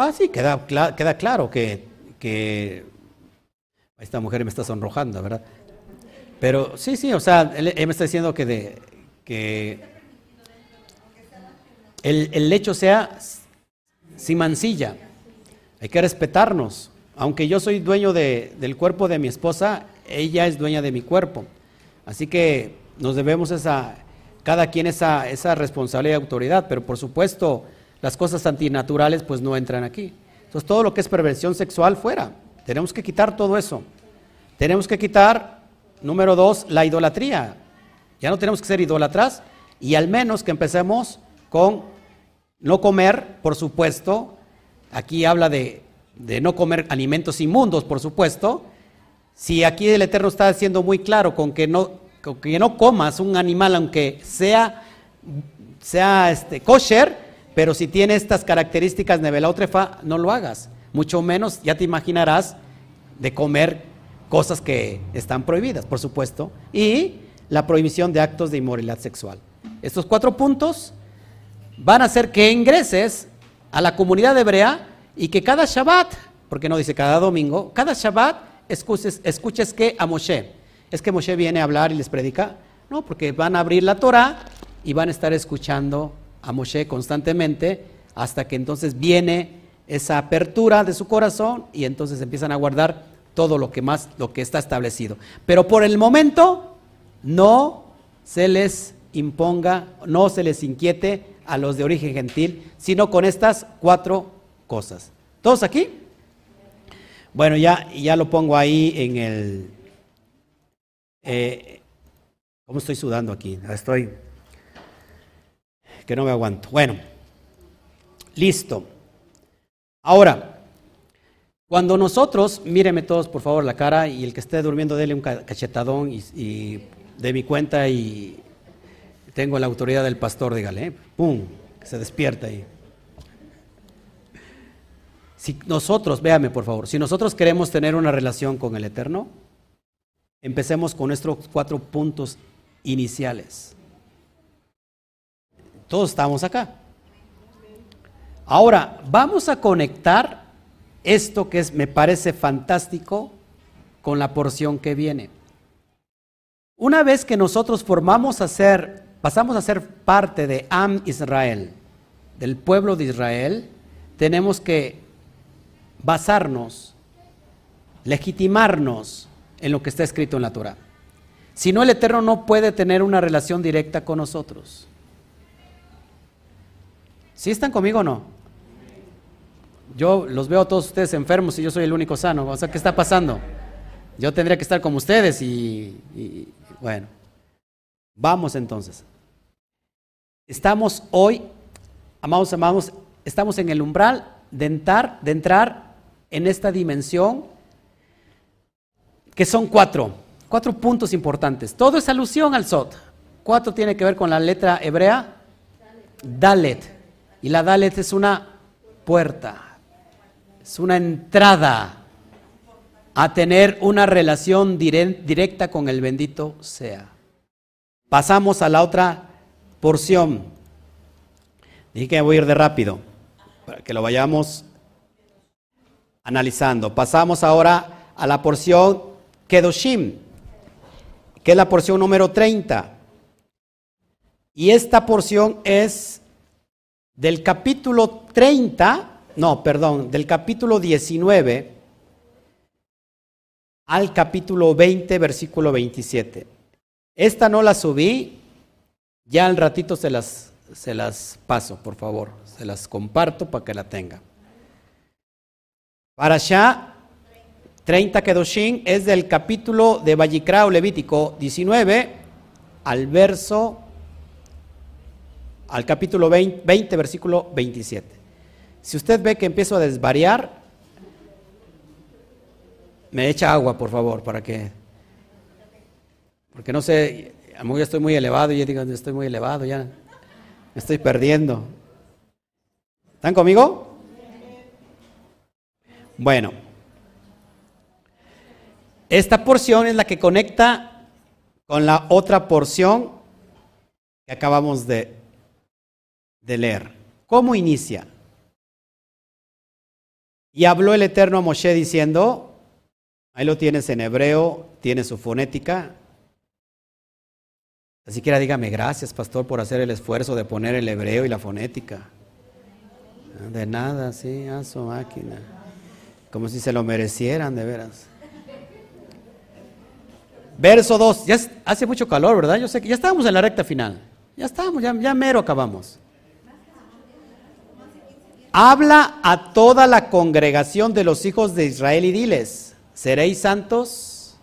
Ah, sí, queda, queda claro que, que, Esta mujer me está sonrojando, ¿verdad? Pero sí, sí, o sea, él, me está diciendo que, de, que el, el lecho sea sin mancilla. Hay que respetarnos. Aunque yo soy dueño de, del cuerpo de mi esposa, ella es dueña de mi cuerpo. Así que nos debemos esa, cada quien esa, esa responsabilidad y autoridad, pero por supuesto las cosas antinaturales pues no entran aquí. Entonces todo lo que es perversión sexual fuera. Tenemos que quitar todo eso. Tenemos que quitar, número dos, la idolatría. Ya no tenemos que ser idólatras y al menos que empecemos con no comer, por supuesto, aquí habla de, no comer alimentos inmundos, por supuesto. Si aquí el Eterno está siendo muy claro con que no, que no comas un animal, aunque sea, sea este, kosher, pero si tiene estas características nevelotrefa, no lo hagas. Mucho menos, ya te imaginarás, de comer cosas que están prohibidas, por supuesto. Y la prohibición de actos de inmoralidad sexual. Estos cuatro puntos van a hacer que ingreses a la comunidad hebrea y que cada Shabbat, porque no dice cada domingo, cada Shabbat escuches, escuches que a Moshe. Es que Moshe viene a hablar y les predica. No, porque van a abrir la Torah y van a estar escuchando a Moshe constantemente hasta que entonces viene esa apertura de su corazón y entonces empiezan a guardar todo lo que más lo que está establecido. Pero por el momento no se les imponga, no se les inquiete a los de origen gentil, sino con estas cuatro cosas. ¿Todos aquí? Bueno, ya, ya lo pongo ahí en el... Eh, ¿Cómo estoy sudando aquí? Estoy... que no me aguanto. Bueno, listo. Ahora, cuando nosotros, míreme todos por favor la cara y el que esté durmiendo, dele un cachetadón y, de mi cuenta y tengo la autoridad del pastor, dígale, ¿eh? ¡pum! Que se despierta ahí. Si nosotros, véame por favor, si nosotros queremos tener una relación con el Eterno, empecemos con nuestros cuatro puntos iniciales. Todos estamos acá. Ahora, vamos a conectar esto que es, me parece fantástico con la porción que viene. Una vez que nosotros formamos a ser, pasamos a ser parte de Am Israel, del pueblo de Israel, tenemos que basarnos, legitimarnos en lo que está escrito en la Torah. Si no, el Eterno no puede tener una relación directa con nosotros. ¿Sí están conmigo o no? Yo los veo a todos ustedes enfermos y yo soy el único sano. O sea, ¿qué está pasando? Yo tendría que estar como ustedes y bueno, vamos entonces. Estamos hoy, amados, amados, estamos en el umbral de entrar, de entrar en esta dimensión que son cuatro, cuatro puntos importantes. Todo es alusión al Sot. Cuatro tiene que ver con la letra hebrea Dalet. Y la Dalet es una puerta, es una entrada a tener una relación directa con el bendito sea. Pasamos a la otra porción. Dije que voy a ir de rápido, para que lo vayamos analizando. Pasamos ahora a la porción Kedoshim, que es la porción número 30. Y esta porción es del capítulo 30, no, perdón, del capítulo 19 al capítulo 20, versículo 27. Esta no la subí, ya al ratito se las, se las paso, por favor, se las comparto para que la tenga. Para allá, 30 Kedoshim es del capítulo de Vallicrao Levítico 19 al verso, al capítulo 20, 20, versículo 27. Si usted ve que empiezo a desvariar, me echa agua, por favor, para que... Porque no sé, a lo mejor estoy muy elevado y yo digo, estoy muy elevado, ya me estoy perdiendo. ¿Están conmigo? Bueno, esta porción es la que conecta con la otra porción que acabamos de, de leer. ¿Cómo inicia? Y habló el Eterno a Moshe diciendo, Ahí lo tienes en hebreo, tiene su fonética. Así que dígame gracias, pastor, por hacer el esfuerzo de poner el hebreo y la fonética. De nada, sí, a su máquina. Como si se lo merecieran, de veras. Verso 2. Ya hace mucho calor, ¿verdad? Yo sé que ya estábamos en la recta final. Ya estamos, ya, ya mero acabamos. Habla a toda la congregación de los hijos de Israel y diles seréis santos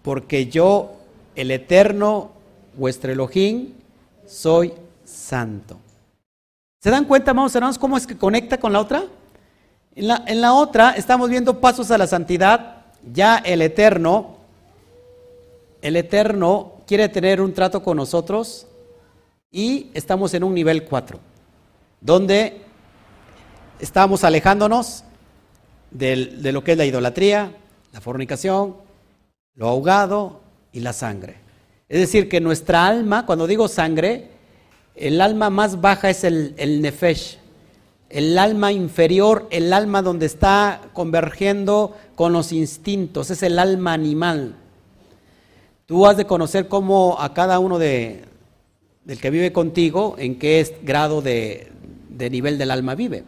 porque yo, el eterno, vuestro Elohim, soy santo. ¿Se dan cuenta, amados hermanos, cómo es que conecta con la otra? En la, en la otra estamos viendo pasos a la santidad, ya el eterno, el eterno quiere tener un trato con nosotros y estamos en un nivel 4, donde estamos alejándonos de lo que es la idolatría, la fornicación, lo ahogado y la sangre. Es decir, que nuestra alma, cuando digo sangre, el alma más baja es el, el nefesh, el alma inferior, el alma donde está convergiendo con los instintos, es el alma animal. Tú has de conocer cómo a cada uno de, del que vive contigo, en qué grado de, de nivel del alma vive.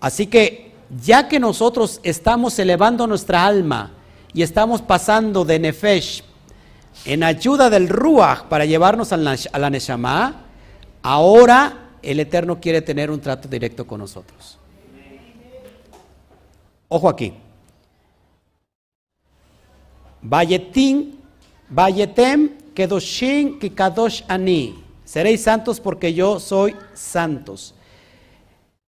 Así que ya que nosotros estamos elevando nuestra alma y estamos pasando de Nefesh en ayuda del Ruach para llevarnos a la, Neshama, ahora el Eterno quiere tener un trato directo con nosotros. Ojo aquí. Vayetim, Vayetem, Kedoshin, Kikadosh Ani. Seréis santos porque yo soy santos.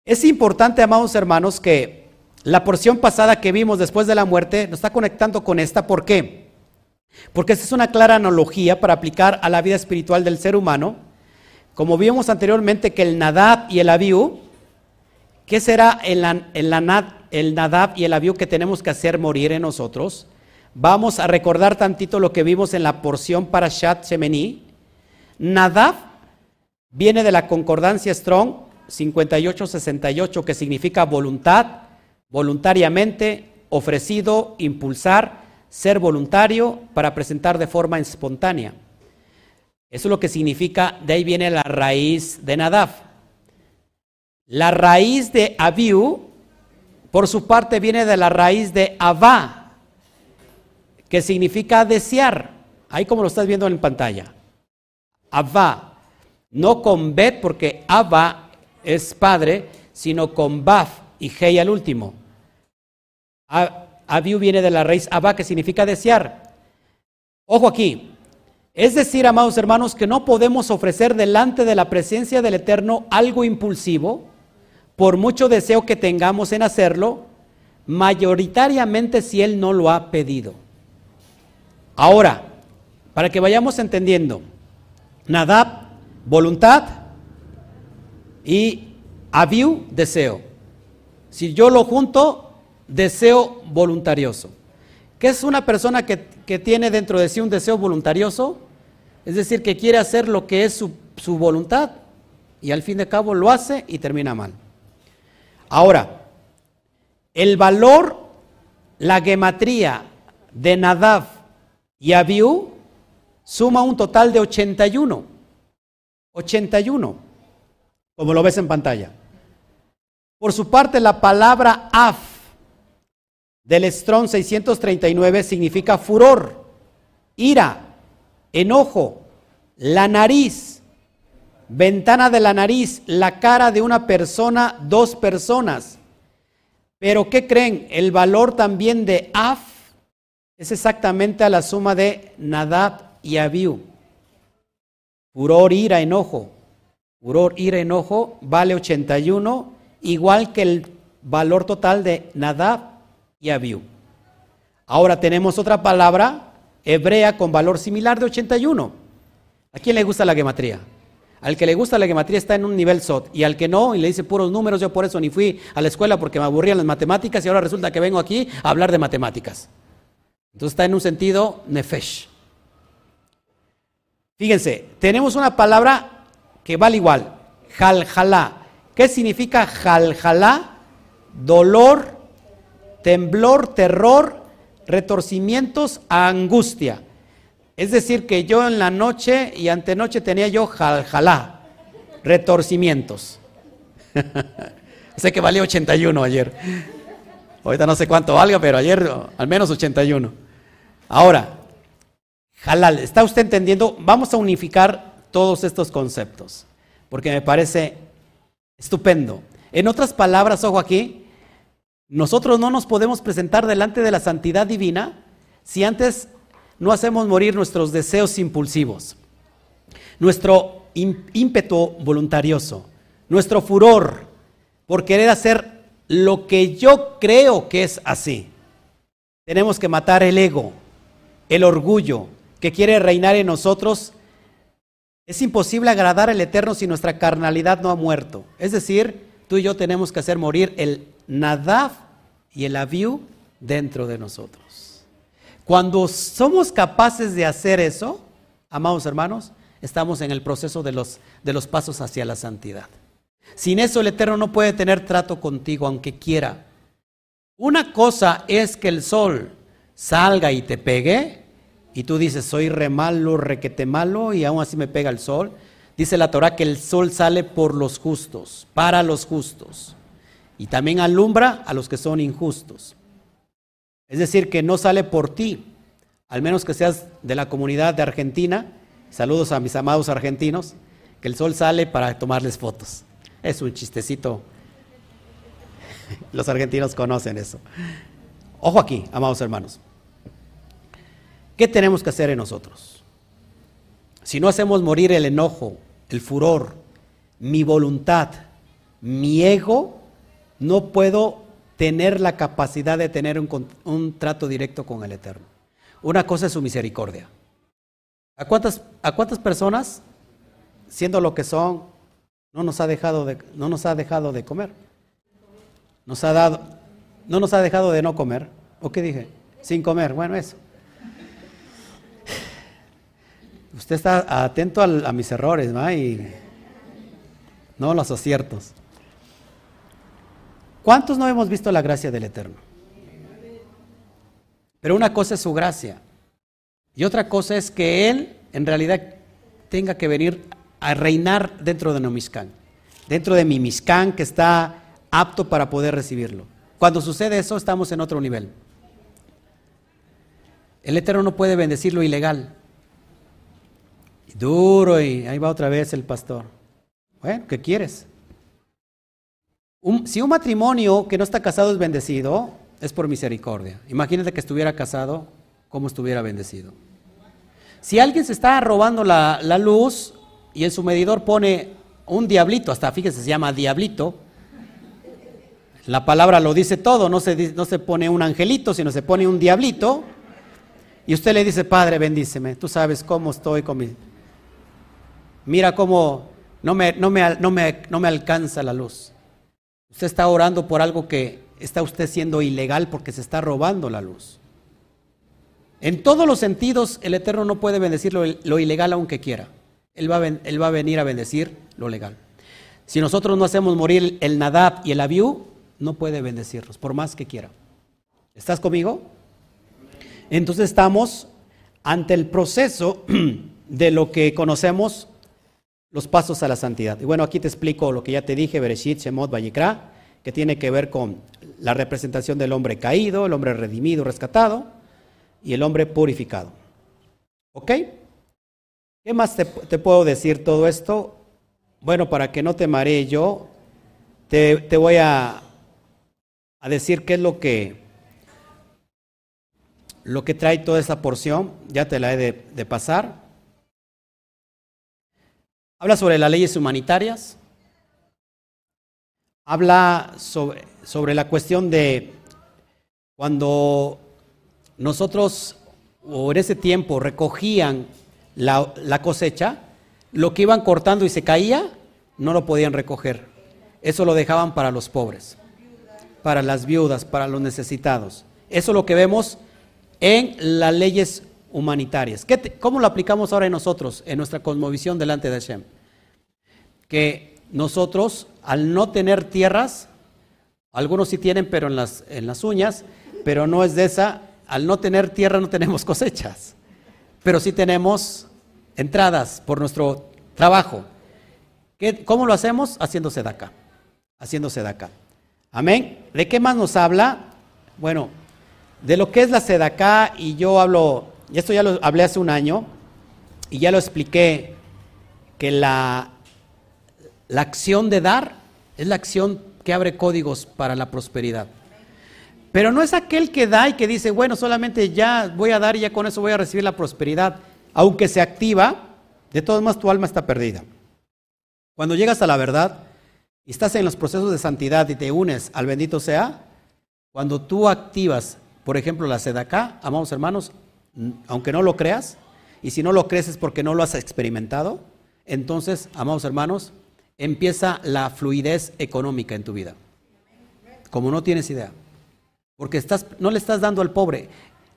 Es importante, amados hermanos, que la porción pasada que vimos después de la muerte nos está conectando con esta. ¿Por qué? Porque esta es una clara analogía para aplicar a la vida espiritual del ser humano. Como vimos anteriormente que el Nadab y el Abiú, ¿qué será el, Nadab y el Abiú que tenemos que hacer morir en nosotros? Vamos a recordar tantito lo que vimos en la porción para Shat Shemeni. Nadab viene de la concordancia Strong 5868, que significa voluntad, voluntariamente, ofrecido, impulsar, ser voluntario para presentar de forma espontánea. Eso es lo que significa, de ahí viene la raíz de Nadaf. La raíz de Abiu, por su parte, viene de la raíz de Abba, que significa desear. Ahí como lo estás viendo en pantalla. Abba, no con Bet, porque Abba es padre, sino con Baf y Hei al último. Abiu viene de la raíz Abba, que significa desear. Ojo aquí. Es decir, amados hermanos, que no podemos ofrecer delante de la presencia del Eterno algo impulsivo, por mucho deseo que tengamos en hacerlo, mayoritariamente si Él no lo ha pedido. Ahora, para que vayamos entendiendo, Nadab, voluntad, y Abiu, deseo. Si yo lo junto, deseo voluntarioso. ¿Qué es una persona que, tiene dentro de sí un deseo voluntarioso? Es decir, que quiere hacer lo que es su, su voluntad y al fin de cabo lo hace y termina mal. Ahora, el valor, la gematría de Nadav y Abiú suma un total de 81. 81 como lo ves en pantalla. Por su parte, la palabra af del Strong 639 significa furor, ira, enojo, la nariz, ventana de la nariz, la cara de una persona, dos personas. Pero ¿qué creen? El valor también de af es exactamente a la suma de Nadab y Abiu. Furor, ira, enojo. Furor, ira, enojo, vale 81, igual que el valor total de Nadab y Abiú. Ahora tenemos otra palabra hebrea con valor similar de 81. ¿A quién le gusta la gematría? Al que le gusta la gematría está en un nivel SOT y al que no y le dice puros números, yo por eso ni fui a la escuela porque me aburrían las matemáticas y ahora resulta que vengo aquí a hablar de matemáticas. Entonces está en un sentido nefesh. Fíjense, tenemos una palabra que vale igual. Jaljalá. ¿Qué significa jaljalá? Dolor, temblor, terror, retorcimientos, angustia. Es decir, que yo en la noche y antenoche tenía yo jaljalá, retorcimientos. sé que valía 81 ayer. Ahorita no sé cuánto valga, pero ayer al menos 81. Ahora, halal, ¿está usted entendiendo? Vamos a unificar todos estos conceptos, porque me parece estupendo. En otras palabras, ojo aquí, nosotros no nos podemos presentar delante de la santidad divina si antes no hacemos morir nuestros deseos impulsivos, nuestro ímpetu voluntarioso, nuestro furor. por querer hacer lo que yo creo que es así. Tenemos que matar el ego, el orgullo que quiere reinar en nosotros. Es imposible agradar al Eterno si nuestra carnalidad no ha muerto. Es decir, tú y yo tenemos que hacer morir el Nadav y el Aviu dentro de nosotros. Cuando somos capaces de hacer eso, amados hermanos, estamos en el proceso de los, de los pasos hacia la santidad. Sin eso el Eterno no puede tener trato contigo, aunque quiera. Una cosa es que el sol salga y te pegue, y tú dices, soy re malo, requete malo, y aún así me pega el sol. Dice la Torah que el sol sale por los justos, para los justos, y también alumbra a los que son injustos. Es decir, que no sale por ti, al menos que seas de la comunidad de Argentina. Saludos a mis amados argentinos, que el sol sale para tomarles fotos. Es un chistecito. Los argentinos conocen eso. Ojo aquí, amados hermanos. ¿Qué tenemos que hacer en nosotros? Si no hacemos morir el enojo, el furor, mi voluntad, mi ego, no puedo tener la capacidad de tener un, un, trato directo con el Eterno. Una cosa es su misericordia. ¿A cuántas, ¿A cuántas personas, siendo lo que son, no nos ha dejado de, no nos ha dejado de comer. Nos ha dado, no nos ha dejado de no comer. ¿O qué dije? Sin comer. Bueno, eso. Usted está atento a, mis errores, ¿no? Y no los aciertos. ¿Cuántos no hemos visto la gracia del Eterno? Pero una cosa es su gracia y otra cosa es que Él en realidad tenga que venir a reinar dentro de Nomiscán, dentro de mi Miscán que está apto para poder recibirlo. Cuando sucede eso, estamos en otro nivel. El Eterno no puede bendecir lo ilegal. Duro y ahí va otra vez el pastor. Bueno, ¿qué quieres? si un matrimonio que no está casado es bendecido, es por misericordia. Imagínate que estuviera casado, ¿cómo estuviera bendecido? Si alguien se está robando la, la luz, y en su medidor pone un diablito, hasta fíjese, se llama diablito. La palabra lo dice todo, no se, no se pone un angelito, sino se pone un diablito. Y usted le dice, Padre, bendíceme, tú sabes cómo estoy con mi... Mira cómo no me, no me, no me, no me alcanza la luz. Usted está orando por algo que está usted siendo ilegal porque se está robando la luz. En todos los sentidos, el Eterno no puede bendecir lo ilegal aunque quiera. Él va, a, venir a bendecir lo legal. Si nosotros no hacemos morir el Nadab y el Abiú, no puede bendecirlos, por más que quiera. ¿Estás conmigo? Entonces estamos ante el proceso de lo que conocemos los pasos a la santidad. Y bueno, aquí te explico lo que ya te dije, Bereshit, Shemot, Vayikra, que tiene que ver con la representación del hombre caído, el hombre redimido, rescatado, y el hombre purificado. ¿Ok? ¿Qué más te, puedo decir todo esto? Bueno, para que no te maree yo, te, voy a, decir qué es lo que, lo que trae toda esta porción. Ya te la he de, pasar. Habla sobre las leyes humanitarias. Habla sobre, sobre la cuestión de cuando nosotros, o en ese tiempo, recogían la, cosecha, lo que iban cortando y se caía, no lo podían recoger. Eso lo dejaban para los pobres, para las viudas, para los necesitados. Eso es lo que vemos en las leyes humanitarias. ¿Cómo lo aplicamos ahora en nosotros, en nuestra cosmovisión delante de Hashem? Que nosotros, al no tener tierras, algunos sí tienen, pero en las, en las uñas, pero no es de esa, al no tener tierra no tenemos cosechas, pero sí tenemos entradas por nuestro trabajo. ¿Cómo lo hacemos? Acá. Haciéndose de acá. Amén. ¿De qué más nos habla? Bueno, de lo que es la sedacá, y yo hablo, y esto ya lo hablé hace un año, y ya lo expliqué, que la, la acción de dar es la acción que abre códigos para la prosperidad. Pero no es aquel que da y que dice, bueno, solamente ya voy a dar y ya con eso voy a recibir la prosperidad aunque se activa, de todos modos tu alma está perdida. Cuando llegas a la verdad y estás en los procesos de santidad y te unes al bendito sea, cuando tú activas, por ejemplo, la acá, amados hermanos, aunque no lo creas, y si no lo crees es porque no lo has experimentado, entonces, amados hermanos, empieza la fluidez económica en tu vida. Como no tienes idea. Porque estás, no le estás dando al pobre.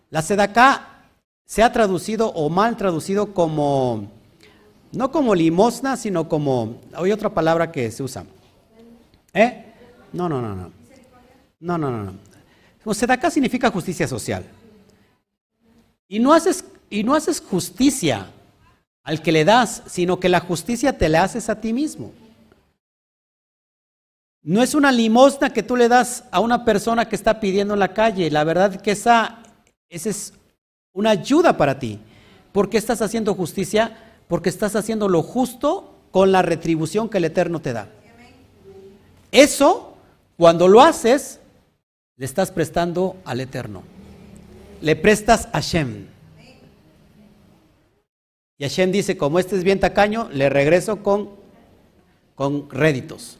La sedacá se ha traducido o mal traducido como, no como limosna, sino como, hay otra palabra que se usa. ¿Eh? No, no, no, no. No, no, no, no. Sedacá significa justicia social. Y no haces, y no haces justicia al que le das, sino que la justicia te la haces a ti mismo. No es una limosna que tú le das a una persona que está pidiendo en la calle. La verdad que esa, esa es una ayuda para ti. ¿Por qué estás haciendo justicia? Porque estás haciendo lo justo con la retribución que el Eterno te da. Eso, cuando lo haces, le estás prestando al Eterno. Le prestas a Shem. Y Hashem dice, como este es bien tacaño, le regreso con, con réditos.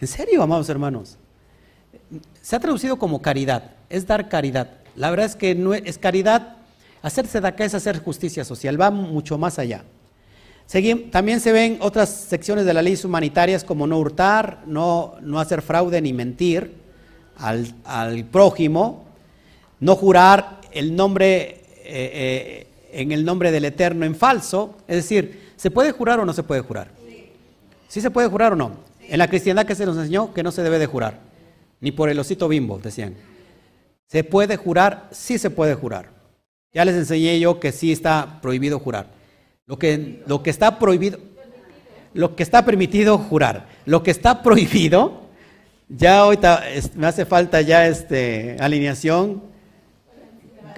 En serio, amados hermanos. Se ha traducido como caridad, es dar caridad. La verdad es que no es caridad, hacerse de acá es hacer justicia social, va mucho más allá. también se ven otras secciones de las leyes humanitarias como no hurtar, no, no hacer fraude ni mentir al prójimo, no jurar el nombre eh, eh, en el nombre del Eterno en falso. Es decir, ¿se puede jurar o no se puede jurar? ¿Sí se puede jurar o no? En la cristiandad que se nos enseñó que no se debe de jurar, ni por el osito bimbo, decían. ¿Se puede jurar? Sí se puede jurar. Ya les enseñé yo que sí está prohibido jurar. Lo que, lo que está prohibido, lo que está permitido jurar, lo que está prohibido, ya ahorita me hace falta ya este alineación,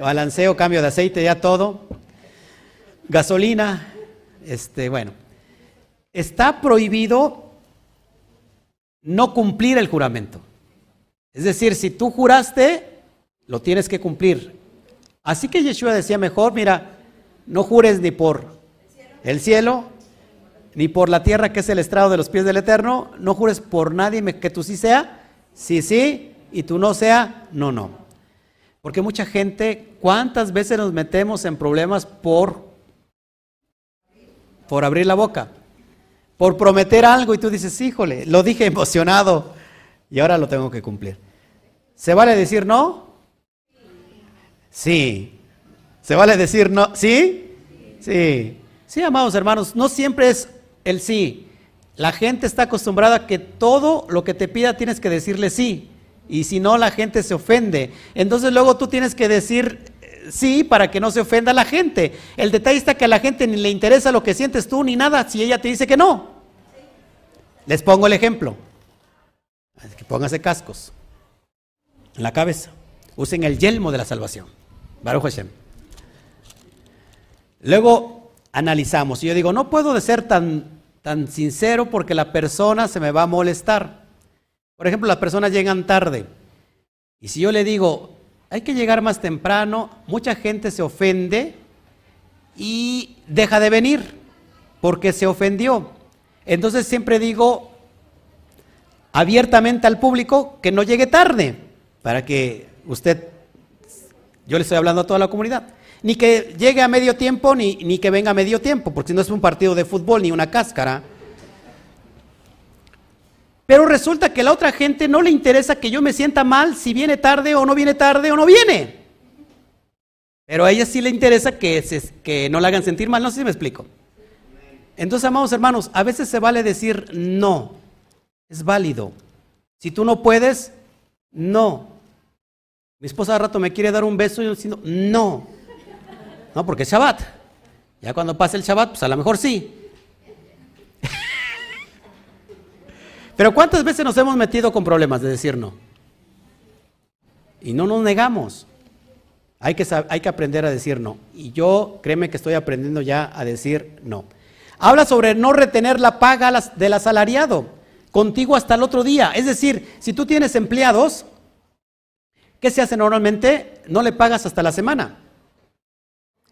balanceo, cambio de aceite, ya todo gasolina, este, bueno, está prohibido no cumplir el juramento. Es decir, si tú juraste, lo tienes que cumplir. Así que Yeshua decía mejor, mira, no jures ni por el cielo, ni por la tierra que es el estrado de los pies del Eterno, no jures por nadie que tú sí sea, sí, sí, y tú no sea, no, no. Porque mucha gente, ¿cuántas veces nos metemos en problemas por por abrir la boca, por prometer algo y tú dices, híjole, lo dije emocionado y ahora lo tengo que cumplir. ¿Se vale decir no? Sí. ¿Se vale decir no? ¿Sí? Sí. Sí, amados hermanos, no siempre es el sí. La gente está acostumbrada a que todo lo que te pida tienes que decirle sí. Y si no, la gente se ofende. Entonces luego tú tienes que decir sí para que no se ofenda a la gente. El detalle está que a la gente ni le interesa lo que sientes tú ni nada si ella te dice que no. Les pongo el ejemplo. Que póngase cascos en la cabeza. Usen el yelmo de la salvación. Baruch Hashem. Luego analizamos. Y yo digo, no puedo ser tan, tan sincero porque la persona se me va a molestar. Por ejemplo, las personas llegan tarde. Y si yo le digo, hay que llegar más temprano, mucha gente se ofende y deja de venir porque se ofendió. Entonces siempre digo abiertamente al público que no llegue tarde, para que usted, yo le estoy hablando a toda la comunidad, ni que llegue a medio tiempo ni, ni que venga a medio tiempo, porque si no es un partido de fútbol ni una cáscara. Pero resulta que a la otra gente no le interesa que yo me sienta mal si viene tarde o no viene tarde o no viene. Pero a ella sí le interesa que, que no la hagan sentir mal. No sé si me explico. Entonces, amados hermanos, a veces se vale decir no. Es válido. Si tú no puedes, no. Mi esposa de rato me quiere dar un beso y yo diciendo no. No, porque es Shabbat. Ya cuando pase el Shabbat, pues a lo mejor sí. Pero ¿cuántas veces nos hemos metido con problemas de decir no? Y no nos negamos. Hay que, hay que aprender a decir no. Y yo, créeme que estoy aprendiendo ya a decir no. Habla sobre no retener la paga del asalariado contigo hasta el otro día. Es decir, si tú tienes empleados, ¿qué se hace normalmente? No le pagas hasta la semana.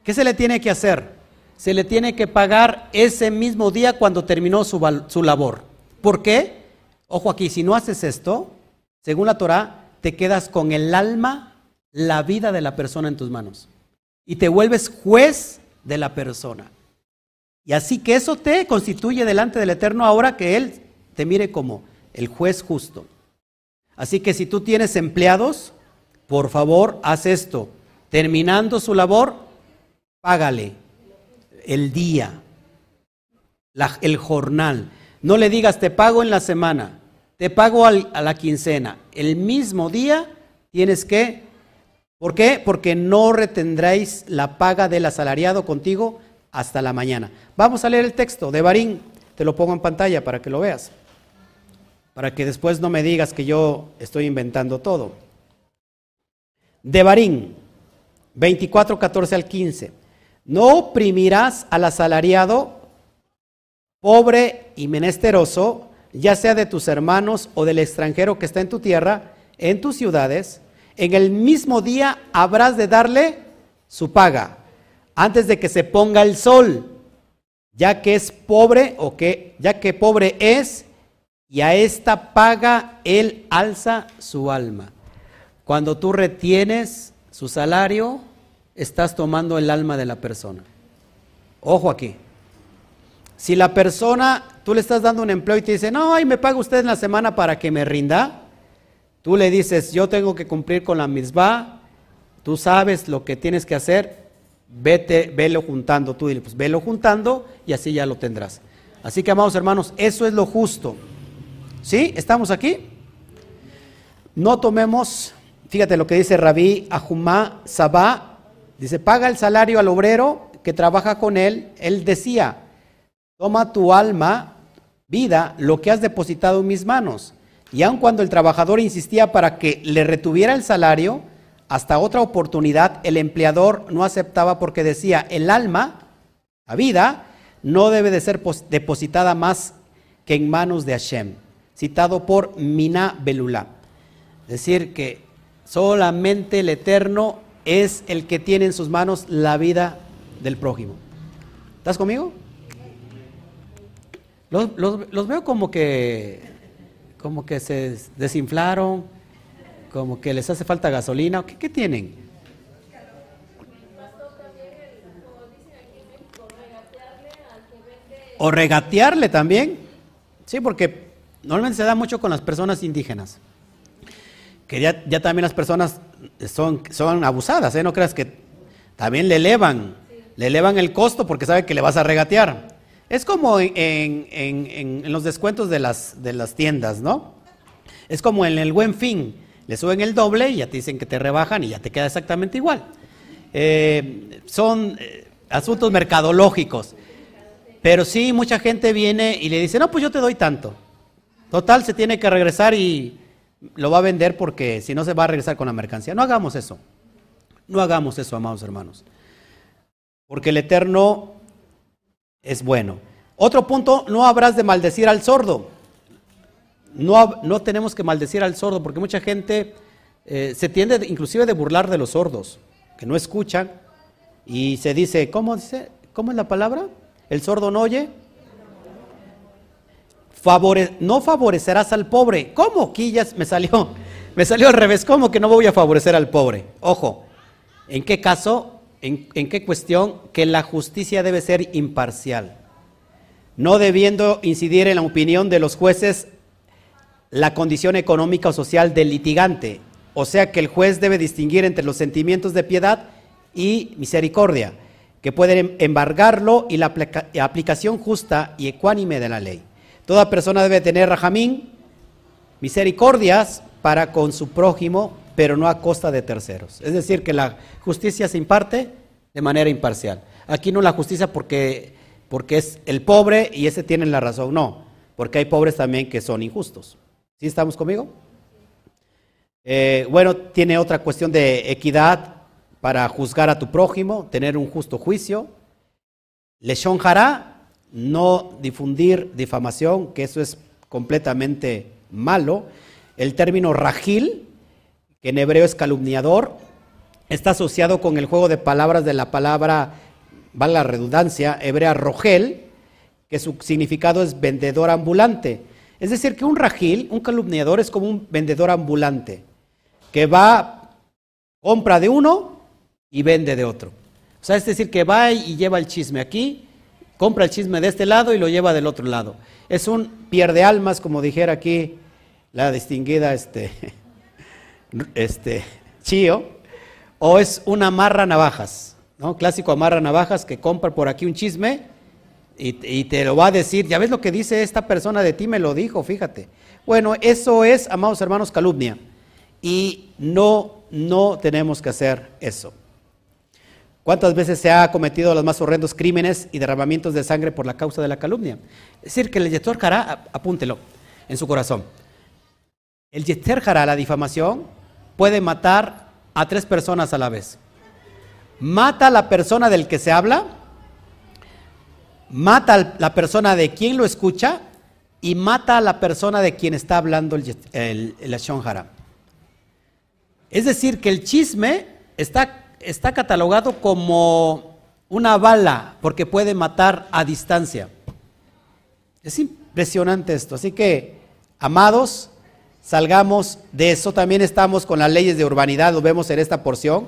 ¿Qué se le tiene que hacer? Se le tiene que pagar ese mismo día cuando terminó su, su labor. ¿Por qué? Ojo aquí, si no haces esto, según la Torah, te quedas con el alma, la vida de la persona en tus manos. Y te vuelves juez de la persona. Y así que eso te constituye delante del Eterno ahora que Él te mire como el juez justo. Así que si tú tienes empleados, por favor, haz esto. Terminando su labor, págale el día, el jornal. No le digas, te pago en la semana, te pago a la quincena. El mismo día tienes que, ¿por qué? Porque no retendréis la paga del asalariado contigo hasta la mañana. Vamos a leer el texto de Barín, te lo pongo en pantalla para que lo veas, para que después no me digas que yo estoy inventando todo. De Barín, 24, 14 al 15. No oprimirás al asalariado, pobre y menesteroso, ya sea de tus hermanos o del extranjero que está en tu tierra, en tus ciudades. En el mismo día habrás de darle su paga, antes de que se ponga el sol, ya que es pobre o que ya que pobre es, y a esta paga él alza su alma. Cuando tú retienes su salario, estás tomando el alma de la persona. Ojo aquí. Si la persona, tú le estás dando un empleo y te dice, no, ay, me paga usted en la semana para que me rinda, tú le dices, yo tengo que cumplir con la misma, tú sabes lo que tienes que hacer, vete, velo juntando, tú dile, pues velo juntando y así ya lo tendrás. Así que, amados hermanos, eso es lo justo. ¿Sí? ¿Estamos aquí? No tomemos Fíjate lo que dice Rabí Ahumá Sabá. Dice, paga el salario al obrero que trabaja con él. Él decía, toma tu alma, vida, lo que has depositado en mis manos. Y aun cuando el trabajador insistía para que le retuviera el salario, hasta otra oportunidad el empleador no aceptaba porque decía, el alma, la vida, no debe de ser depositada más que en manos de Hashem, citado por Mina Belulá. Es decir, que Solamente el Eterno es el que tiene en sus manos la vida del prójimo. ¿Estás conmigo? Los, veo como que, como que se desinflaron, como que les hace falta gasolina. ¿Qué, qué tienen? O regatearle también. Sí, porque normalmente se da mucho con las personas indígenas que ya, también las personas son, son abusadas, ¿eh? No creas que también le elevan, le elevan el costo porque sabe que le vas a regatear. Es como en, los descuentos de las, tiendas, ¿no? Es como en el buen fin, le suben el doble y ya te dicen que te rebajan y ya te queda exactamente igual. Eh, son eh, asuntos mercadológicos. Pero sí, mucha gente viene y le dice, no, pues yo te doy tanto. Total, se tiene que regresar y lo va a vender porque si no se va a regresar con la mercancía. No hagamos eso. No hagamos eso, amados hermanos. Porque el Eterno es bueno. Otro punto, no habrás de maldecir al sordo. No, no tenemos que maldecir al sordo porque mucha gente eh, se tiende inclusive de burlar de los sordos, que no escuchan y se dice, ¿cómo dice? ¿Cómo es la palabra? El sordo no oye, no favorecerás al pobre. ¿Cómo? Ya me salió, me salió al revés. ¿Cómo que no voy a favorecer al pobre? Ojo, ¿en qué caso, en, qué cuestión? Que la justicia debe ser imparcial. No debiendo incidir en la opinión de los jueces la condición económica o social del litigante. O sea que el juez debe distinguir entre los sentimientos de piedad y misericordia, que pueden embargarlo y la aplicación justa y ecuánime de la ley. Toda persona debe tener rajamín, misericordias para con su prójimo, pero no a costa de terceros. Es decir, que la justicia se imparte de manera imparcial. Aquí no la justicia porque, porque es el pobre y ese tiene la razón, no, porque hay pobres también que son injustos. ¿Sí estamos conmigo? Eh, bueno, tiene otra cuestión de equidad para juzgar a tu prójimo, tener un justo juicio. Le shonjará no difundir difamación, que eso es completamente malo. El término rajil, que en hebreo es calumniador, está asociado con el juego de palabras de la palabra, vale la redundancia, hebrea rogel, que su significado es vendedor ambulante. Es decir, que un rajil, un calumniador, es como un vendedor ambulante que va, compra de uno y vende de otro. O sea, es decir, que va y lleva el chisme aquí, compra el chisme de este lado y lo lleva del otro lado. Es un pierde almas, como dijera aquí la distinguida este, este, Chío, o es una amarra navajas, ¿no? Clásico amarra navajas que compra por aquí un chisme y, te lo va a decir, ya ves lo que dice esta persona de ti, me lo dijo, fíjate. Bueno, eso es, amados hermanos, calumnia. Y no, no tenemos que hacer eso. ¿Cuántas veces se ha cometido los más horrendos crímenes y derramamientos de sangre por la causa de la calumnia? Es decir, que el Yeter Hará, apúntelo en su corazón. El Yeter Hará, la difamación, puede matar a tres personas a la vez. Mata a la persona del que se habla, mata a la persona de quien lo escucha y mata a la persona de quien está hablando el, el, Es decir, que el chisme está está catalogado como una bala porque puede matar a distancia. Es impresionante esto. Así que, amados, salgamos de eso. También estamos con las leyes de urbanidad, lo vemos en esta porción.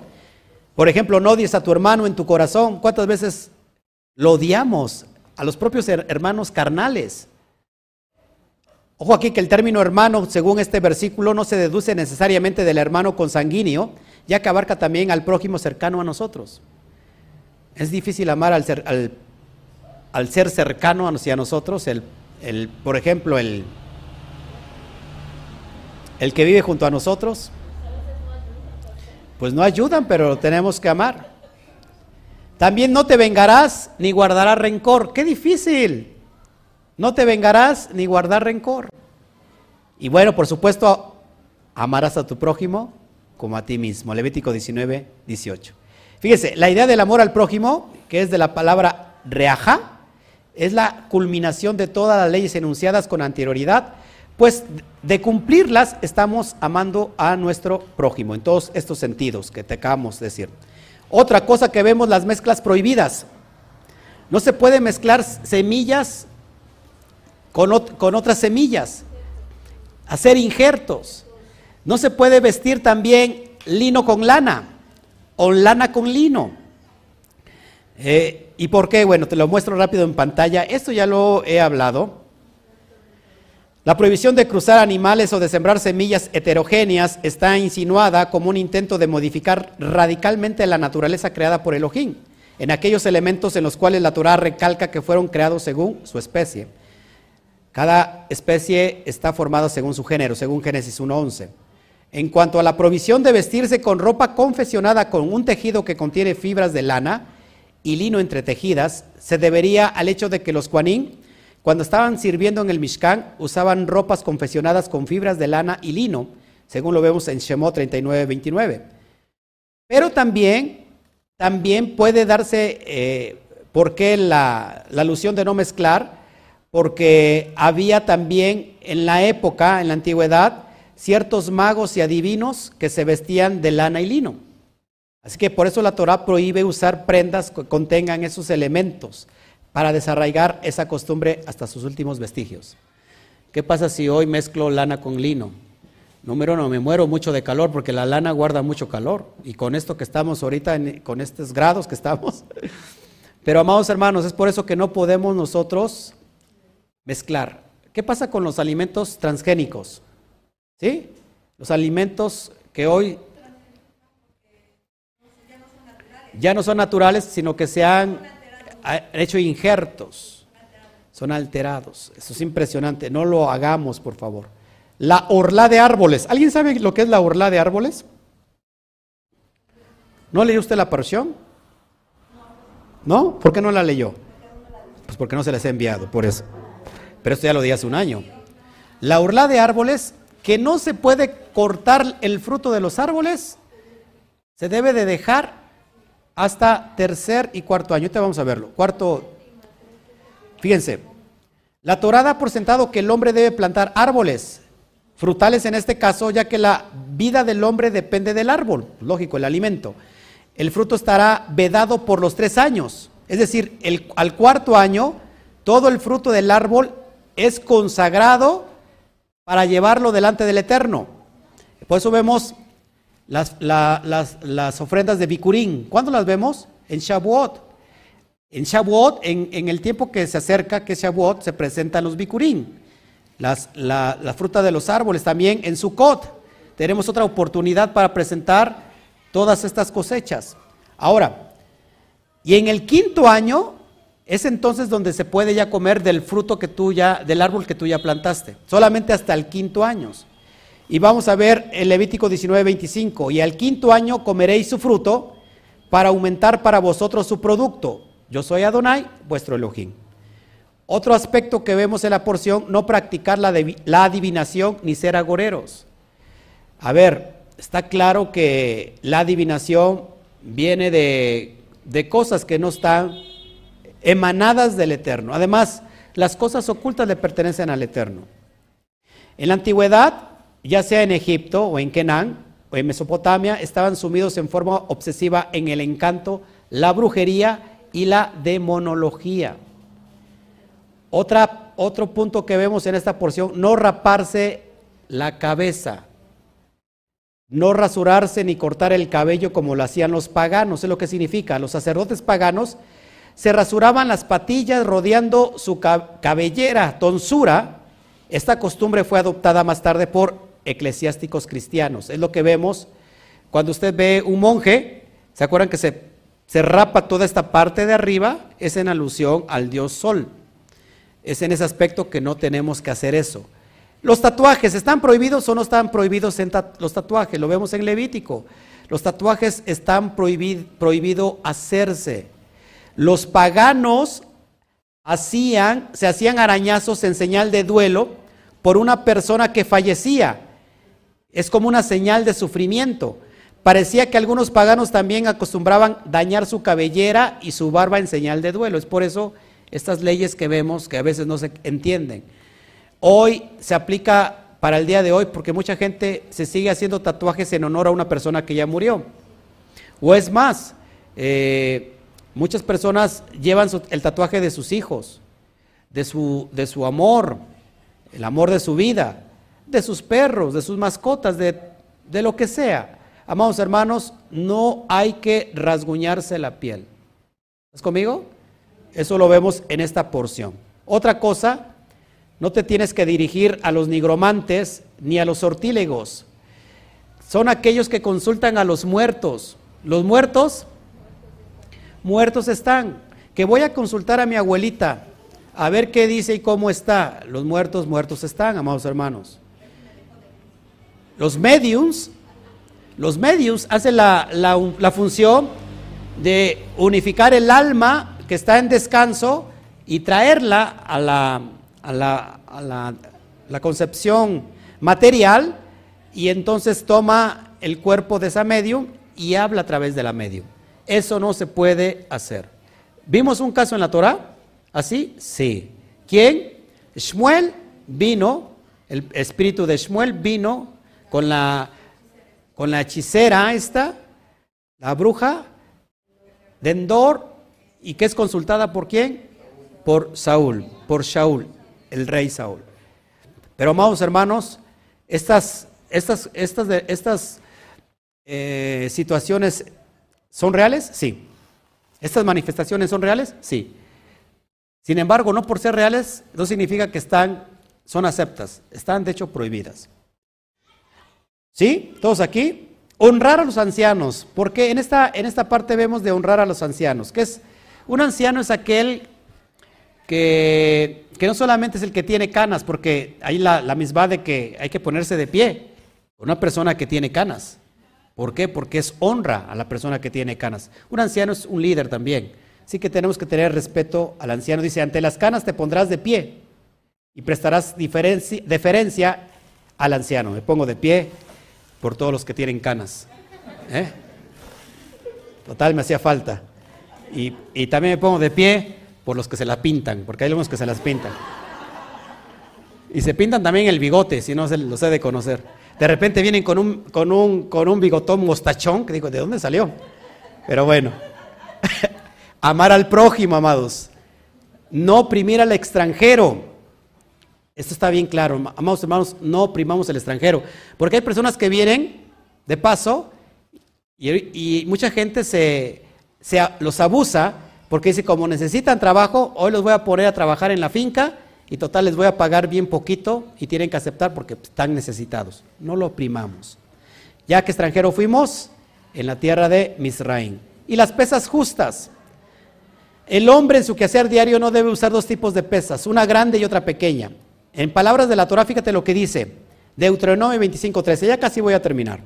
Por ejemplo, no odies a tu hermano en tu corazón. ¿Cuántas veces lo odiamos a los propios hermanos carnales? Ojo aquí que el término hermano, según este versículo, no se deduce necesariamente del hermano consanguíneo, ya que abarca también al prójimo cercano a nosotros. Es difícil amar al ser, al, ser cercano hacia nosotros, el, por ejemplo, el, el que vive junto a nosotros. Pues no ayudan, pero lo tenemos que amar. También no te vengarás ni guardarás rencor. Qué difícil. No te vengarás ni guardar rencor. Y bueno, por supuesto, amarás a tu prójimo como a ti mismo. Levítico 19, 18. Fíjese, la idea del amor al prójimo, que es de la palabra reaja, es la culminación de todas las leyes enunciadas con anterioridad, pues de cumplirlas estamos amando a nuestro prójimo, en todos estos sentidos que te acabamos de decir. Otra cosa que vemos, las mezclas prohibidas. No se puede mezclar semillas con, con otras semillas, hacer injertos. No se puede vestir también lino con lana o lana con lino. Eh, ¿Y por qué? Bueno, te lo muestro rápido en pantalla. Esto ya lo he hablado. La prohibición de cruzar animales o de sembrar semillas heterogéneas está insinuada como un intento de modificar radicalmente la naturaleza creada por Elohim, en aquellos elementos en los cuales la Torah recalca que fueron creados según su especie. Cada especie está formada según su género, según Génesis 1.11. En cuanto a la provisión de vestirse con ropa confeccionada con un tejido que contiene fibras de lana y lino entretejidas, se debería al hecho de que los Kuanim, cuando estaban sirviendo en el Mishkan, usaban ropas confeccionadas con fibras de lana y lino, según lo vemos en Shemot 39, 29. Pero también, también puede darse, eh, ¿por qué la, la alusión de no mezclar? Porque había también en la época, en la antigüedad, ciertos magos y adivinos que se vestían de lana y lino. Así que por eso la Torah prohíbe usar prendas que contengan esos elementos para desarraigar esa costumbre hasta sus últimos vestigios. ¿Qué pasa si hoy mezclo lana con lino? Número uno, me muero mucho de calor porque la lana guarda mucho calor. Y con esto que estamos ahorita, con estos grados que estamos. Pero amados hermanos, es por eso que no podemos nosotros mezclar. ¿Qué pasa con los alimentos transgénicos? ¿Sí? Los alimentos que hoy ya no son naturales, sino que se han hecho injertos, son alterados. Eso es impresionante, no lo hagamos, por favor. La orla de árboles. ¿Alguien sabe lo que es la orla de árboles? ¿No leyó usted la porción? ¿No? ¿Por qué no la leyó? Pues porque no se les ha enviado, por eso. Pero esto ya lo di hace un año. La orla de árboles que no se puede cortar el fruto de los árboles, se debe de dejar hasta tercer y cuarto año. Ahorita vamos a verlo. Cuarto, fíjense, la Torah da por sentado que el hombre debe plantar árboles, frutales en este caso, ya que la vida del hombre depende del árbol, lógico, el alimento. El fruto estará vedado por los tres años, es decir, al cuarto año, todo el fruto del árbol es consagrado para llevarlo delante del Eterno. Por eso vemos las, las, ofrendas de Bikurín. ¿Cuándo las vemos? En Shavuot. En Shavuot, en, el tiempo que se acerca, que es Shavuot, se presentan los Bikurín. Las, la, la, fruta de los árboles también en Sukkot. Tenemos otra oportunidad para presentar todas estas cosechas. Ahora, y en el quinto año es entonces donde se puede ya comer del fruto que tú ya, del árbol que tú ya plantaste, solamente hasta el quinto año. Y vamos a ver el Levítico 19, 25. Y al quinto año comeréis su fruto para aumentar para vosotros su producto. Yo soy Adonai, vuestro Elohim. Otro aspecto que vemos en la porción, no practicar la, la adivinación ni ser agoreros. A ver, está claro que la adivinación viene de, de cosas que no están emanadas del Eterno. Además, las cosas ocultas le pertenecen al Eterno. En la antigüedad, ya sea en Egipto o en Kenán o en Mesopotamia, estaban sumidos en forma obsesiva en el encanto, la brujería y la demonología. Otro punto que vemos en esta porción, no raparse la cabeza, no rasurarse ni cortar el cabello como lo hacían los paganos. Es lo que significa. Los sacerdotes paganos se rasuraban las patillas rodeando su cabellera, tonsura. Esta costumbre fue adoptada más tarde por eclesiásticos cristianos. Es lo que vemos cuando usted ve un monje, ¿se acuerdan que se, se rapa toda esta parte de arriba? Es en alusión al dios Sol. Es en ese aspecto que no tenemos que hacer eso. Los tatuajes, ¿están prohibidos o no están prohibidos en los tatuajes? Lo vemos en Levítico. Los tatuajes están prohibidos prohibido hacerse. Los paganos hacían, se hacían arañazos en señal de duelo por una persona que fallecía. Es como una señal de sufrimiento. Parecía que algunos paganos también acostumbraban dañar su cabellera y su barba en señal de duelo. Es por eso estas leyes que vemos que a veces no se entienden. Hoy se aplica para el día de hoy porque mucha gente se sigue haciendo tatuajes en honor a una persona que ya murió. O es más, eh, Muchas personas llevan el tatuaje de sus hijos, de su, de su amor, el amor de su vida, de sus perros, de sus mascotas, de, de lo que sea. Amados hermanos, no hay que rasguñarse la piel. ¿Estás conmigo? Eso lo vemos en esta porción. Otra cosa, no te tienes que dirigir a los nigromantes ni a los sortílegos. Son aquellos que consultan a los muertos. Los muertos muertos están. Que voy a consultar a mi abuelita a ver qué dice y cómo está. Los muertos, muertos están, amados hermanos. Los mediums, los mediums hacen la, función de unificar el alma que está en descanso y traerla a la, a la, a la, la concepción material y entonces toma el cuerpo de esa medium y habla a través de la medium. Eso no se puede hacer. ¿Vimos un caso en la Torah? ¿Así? Sí. ¿Quién? Shmuel vino, el espíritu de Shmuel vino con la, con la hechicera esta, la bruja de Endor, y que es consultada por quién? Por Saúl, por Shaul, el rey Saúl. Pero amados hermanos, estas, estas, estas, estas eh, situaciones ¿Son reales? Sí. ¿Estas manifestaciones son reales? Sí. Sin embargo, no por ser reales, no significa que están, son aceptas, están de hecho prohibidas. ¿Sí? ¿Todos aquí? Honrar a los ancianos, porque en esta, en esta parte vemos de honrar a los ancianos, que es, un anciano es aquel que, que no solamente es el que tiene canas, porque hay la, la misma de que hay que ponerse de pie, una persona que tiene canas. ¿Por qué? Porque es honra a la persona que tiene canas. Un anciano es un líder también. Así que tenemos que tener respeto al anciano. Dice, ante las canas te pondrás de pie y prestarás deferencia al anciano. Me pongo de pie por todos los que tienen canas. ¿eh? Total, me hacía falta. Y, también me pongo de pie por los que se la pintan, porque hay algunos que se las pintan. Y se pintan también el bigote, si no se los he de conocer. De repente vienen con un, con un, con un bigotón mostachón, que digo, ¿de dónde salió? Pero bueno, amar al prójimo, amados. No oprimir al extranjero. Esto está bien claro, amados hermanos, no oprimamos el extranjero, porque hay personas que vienen de paso y, mucha gente se, los abusa porque dice, como necesitan trabajo, hoy los voy a poner a trabajar en la finca y total les voy a pagar bien poquito y tienen que aceptar porque están necesitados. No lo oprimamos. Ya que extranjero fuimos en la tierra de Misraim. Y las pesas justas. El hombre en su quehacer diario no debe usar dos tipos de pesas, una grande y otra pequeña. En palabras de la Torah, fíjate lo que dice, Deuteronomio 25:13, ya casi voy a terminar.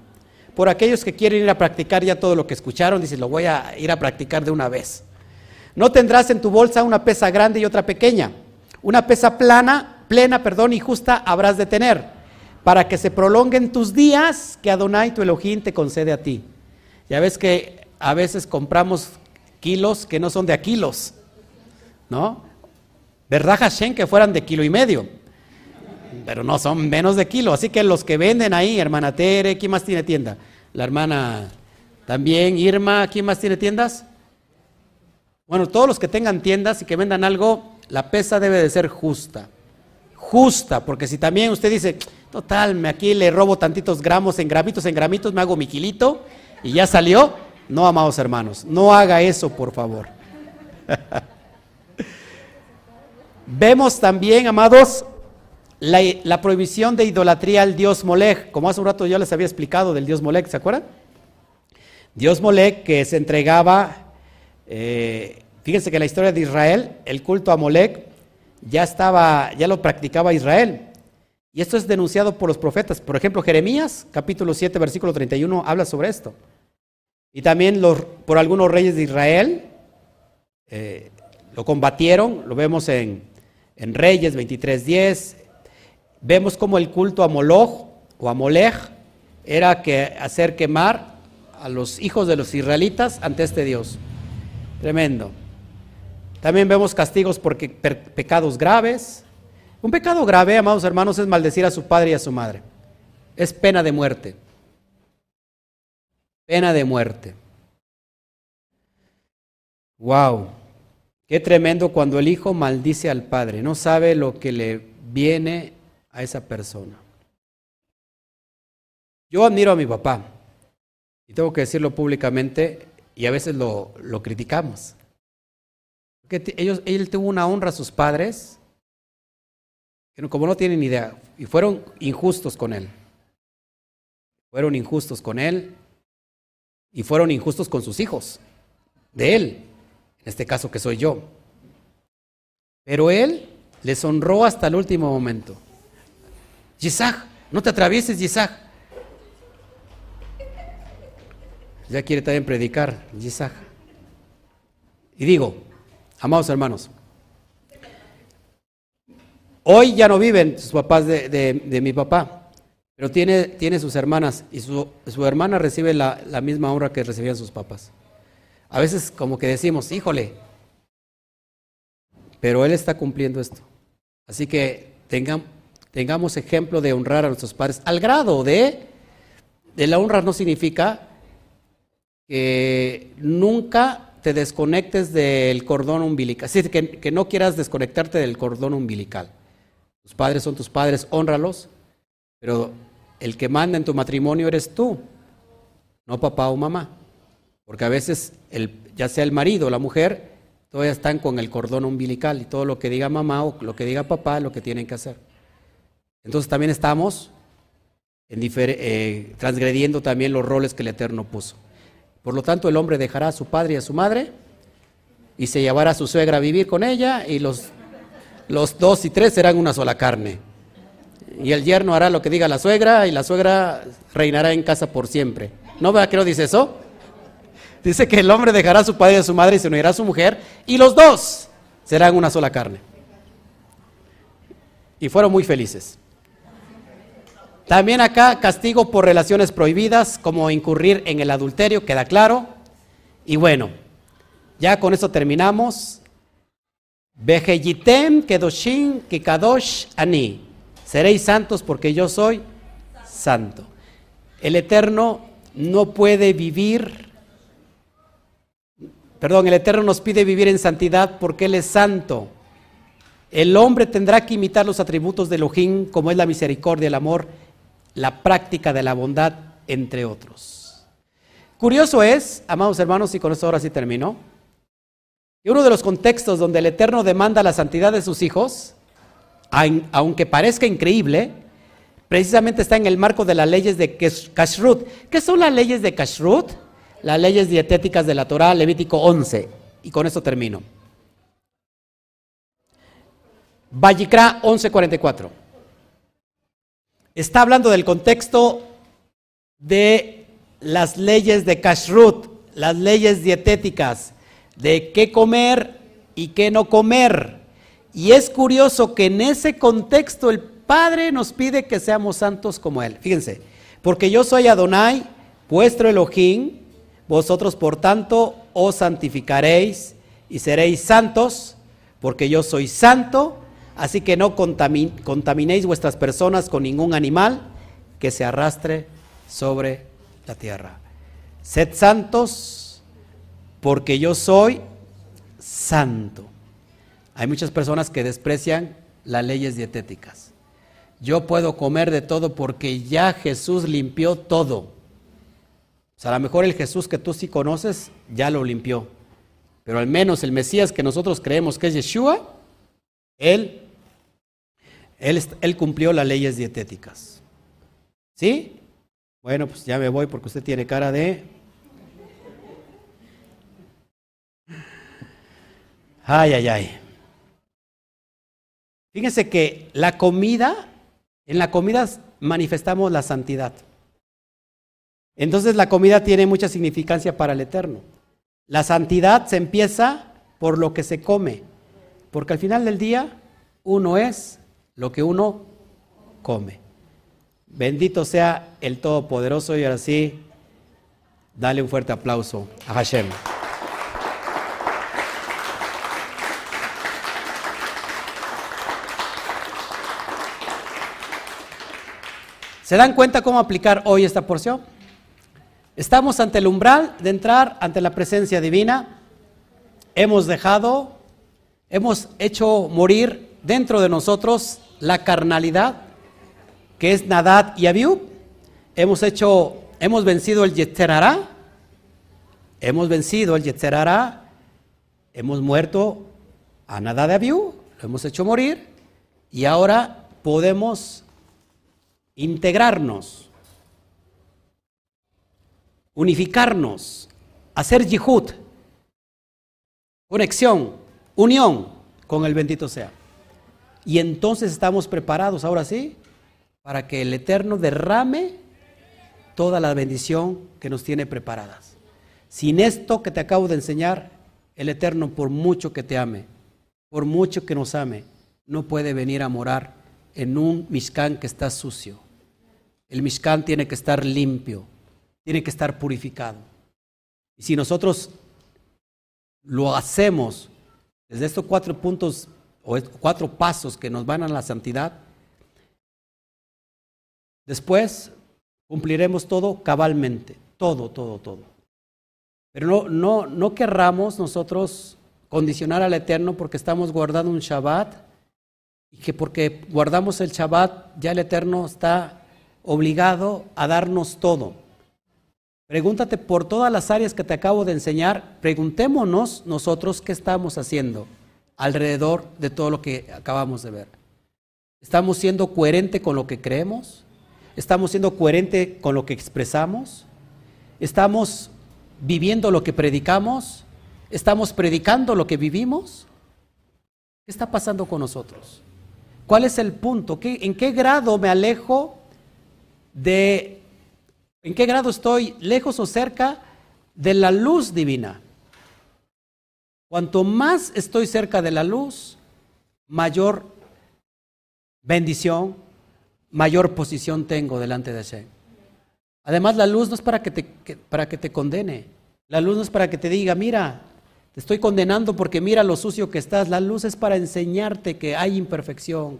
Por aquellos que quieren ir a practicar ya todo lo que escucharon, dice, lo voy a ir a practicar de una vez. No tendrás en tu bolsa una pesa grande y otra pequeña. Una pesa plana, plena, perdón, y justa habrás de tener, para que se prolonguen tus días que Adonai tu Elohim te concede a ti. Ya ves que a veces compramos kilos que no son de a kilos, ¿no? ¿Verdad, Hashem, que fueran de kilo y medio? Pero no son menos de kilo. Así que los que venden ahí, hermana Tere, ¿quién más tiene tienda? La hermana también, Irma, ¿quién más tiene tiendas? Bueno, todos los que tengan tiendas y que vendan algo, la pesa debe de ser justa. Justa, porque si también usted dice, total, aquí le robo tantitos gramos en gramitos, en gramitos, me hago mi kilito y ya salió. No, amados hermanos, no haga eso, por favor. Vemos también, amados, la, prohibición de idolatría al dios Molech, como hace un rato yo les había explicado del dios Molech, ¿se acuerdan? Dios Molech que se entregaba, eh, fíjense que la historia de Israel, el culto a Molech ya estaba, ya lo practicaba Israel. Y esto es denunciado por los profetas. Por ejemplo, Jeremías, capítulo 7, versículo 31, habla sobre esto. Y también por algunos reyes de Israel eh, lo combatieron, lo vemos en, en Reyes 23.10, Vemos como el culto a Moloch o a Molech era que hacer quemar a los hijos de los israelitas ante este Dios. Tremendo. También vemos castigos por pecados graves. Un pecado grave, amados hermanos, es maldecir a su padre y a su madre. Es pena de muerte. Pena de muerte. Wow. Qué tremendo cuando el hijo maldice al padre. No sabe lo que le viene a esa persona. Yo admiro a mi papá y tengo que decirlo públicamente y a veces lo, criticamos. Porque ellos, él tuvo una honra a sus padres, que como no tienen idea, y fueron injustos con él. Fueron injustos con él y fueron injustos con sus hijos, de él, en este caso que soy yo. Pero él les honró hasta el último momento. Yisaj, no te atravieses, Yisaj. Ya quiere también predicar, Yisaj. Y digo, amados hermanos, hoy ya no viven sus papás de, mi papá, pero tiene, tiene, sus hermanas y su, su hermana recibe la, la, misma honra que recibían sus papás. A veces como que decimos, híjole, pero él está cumpliendo esto. Así que tengan, tengamos ejemplo de honrar a nuestros padres, al grado de, de la honra no significa que nunca te desconectes del cordón umbilical, es decir, que, que no quieras desconectarte del cordón umbilical. Tus padres son tus padres, honralos, pero el que manda en tu matrimonio eres tú, no papá o mamá. Porque a veces, el, ya sea el marido o la mujer, todavía están con el cordón umbilical y todo lo que diga mamá o lo que diga papá es lo que tienen que hacer. Entonces también estamos eh, transgrediendo también los roles que el Eterno puso. Por lo tanto, el hombre dejará a su padre y a su madre y se llevará a su suegra a vivir con ella y los, los dos y tres serán una sola carne. Y el yerno hará lo que diga la suegra y la suegra reinará en casa por siempre. ¿No vea que no dice eso? Dice que el hombre dejará a su padre y a su madre y se unirá a su mujer y los dos serán una sola carne. Y fueron muy felices. También acá castigo por relaciones prohibidas, como incurrir en el adulterio, queda claro. Y bueno, ya con eso terminamos. Vejeyitem kedoshim kikadosh ani. Seréis santos porque yo soy santo. El Eterno no puede vivir, perdón, el Eterno nos pide vivir en santidad porque Él es santo. El hombre tendrá que imitar los atributos de Elohim, como es la misericordia, el amor, la práctica de la bondad, entre otros. Curioso es, amados hermanos, y con esto ahora sí termino, que uno de los contextos donde el Eterno demanda la santidad de sus hijos, aunque parezca increíble, precisamente está en el marco de las leyes de Kashrut. ¿Qué son las leyes de Kashrut? Las leyes dietéticas de la Torah, Levítico 11. Y con esto termino. Vallicra 11:44. Está hablando del contexto de las leyes de Kashrut, las leyes dietéticas, de qué comer y qué no comer. Y es curioso que en ese contexto el Padre nos pide que seamos santos como Él. Fíjense, porque yo soy Adonai, vuestro Elohim, vosotros por tanto os santificaréis y seréis santos, porque yo soy santo, así que no contaminéis vuestras personas con ningún animal que se arrastre sobre la tierra. Sed santos, porque yo soy santo. Hay muchas personas que desprecian las leyes dietéticas. Yo puedo comer de todo porque ya Jesús limpió todo. O sea, a lo mejor el Jesús que tú sí conoces ya lo limpió. Pero al menos el Mesías que nosotros creemos que es Yeshua, él, él, cumplió las leyes dietéticas. ¿Sí? Bueno, pues ya me voy porque usted tiene cara de... Ay, ay, ay. Fíjense que la comida, en la comida manifestamos la santidad. Entonces la comida tiene mucha significancia para el Eterno. La santidad se empieza por lo que se come, porque al final del día uno es lo que uno come. Bendito sea el Todopoderoso y ahora sí, dale un fuerte aplauso a Hashem. ¿Se dan cuenta cómo aplicar hoy esta porción? Estamos ante el umbral de entrar ante la presencia divina. Hemos dejado, hemos hecho morir dentro de nosotros la carnalidad, que es Nadad y Abiú. Hemos hecho, hemos vencido el Yetzerará. Hemos vencido el Yetzerará. Hemos muerto a Nadad y Abiú. Lo hemos hecho morir. Y ahora podemos integrarnos, unificarnos, hacer yihud, conexión, unión con el bendito sea. Y entonces estamos preparados, ahora sí, para que el Eterno derrame toda la bendición que nos tiene preparadas. Sin esto que te acabo de enseñar, el Eterno, por mucho que te ame, por mucho que nos ame, no puede venir a morar en un Mishkan que está sucio. El Mishkan tiene que estar limpio, tiene que estar purificado. Y si nosotros lo hacemos desde estos cuatro puntos o cuatro pasos que nos van a la santidad, después cumpliremos todo cabalmente, todo, todo, todo. Pero no, no, no querramos nosotros condicionar al Eterno porque estamos guardando un Shabbat y que porque guardamos el Shabbat ya el Eterno está obligado a darnos todo. Pregúntate por todas las áreas que te acabo de enseñar, preguntémonos nosotros qué estamos haciendo alrededor de todo lo que acabamos de ver. ¿Estamos siendo coherente con lo que creemos? ¿Estamos siendo coherente con lo que expresamos? ¿Estamos viviendo lo que predicamos? ¿Estamos predicando lo que vivimos? ¿Qué está pasando con nosotros? ¿Cuál es el punto? ¿En qué grado me alejo de en qué grado estoy lejos o cerca de la luz divina. Cuanto más estoy cerca de la luz, mayor bendición, mayor posición tengo delante de Hashem. Además, la luz no es para que, te, para que te condene. La luz no es para que te diga, mira, te estoy condenando porque mira lo sucio que estás. La luz es para enseñarte que hay imperfección,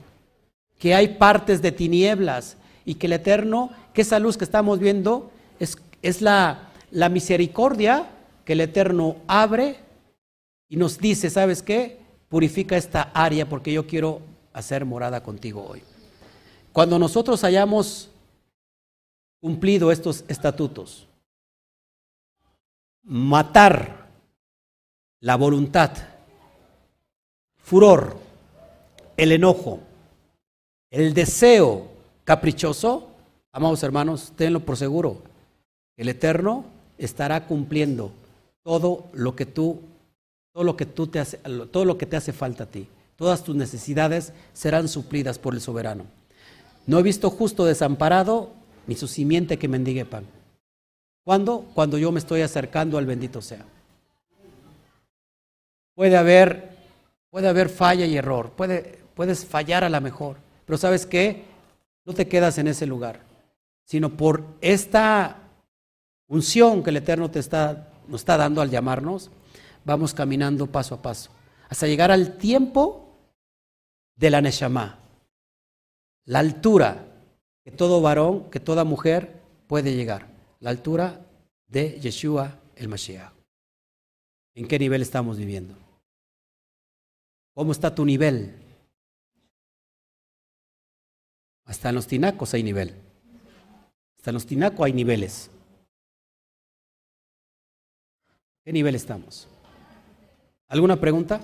que hay partes de tinieblas, y que el Eterno, que esa luz que estamos viendo es, es la, la misericordia que el Eterno abre y nos dice, ¿sabes qué? purifica esta área porque yo quiero hacer morada contigo hoy. Cuando nosotros hayamos cumplido estos estatutos, matar la voluntad, furor, el enojo, el deseo caprichoso, amados hermanos, tenlo por seguro, el Eterno estará cumpliendo todo lo que tú, todo lo que tú te hace, todo lo que te hace falta a ti. Todas tus necesidades serán suplidas por el soberano. No he visto justo desamparado ni su simiente que mendigue pan. ¿Cuándo? Cuando yo me estoy acercando al bendito sea. Puede haber, puede haber falla y error, puede, puedes fallar a la mejor, pero ¿sabes qué? No te quedas en ese lugar, sino por esta unción que el Eterno te está, nos está dando al llamarnos, vamos caminando paso a paso, hasta llegar al tiempo de la Neshama, la altura que todo varón, que toda mujer puede llegar, la altura de Yeshua el Mashiach. ¿En qué nivel estamos viviendo? ¿Cómo está tu nivel? Hasta en los tinacos hay nivel. Hasta en los tinacos hay niveles. ¿Qué nivel estamos? ¿Alguna pregunta?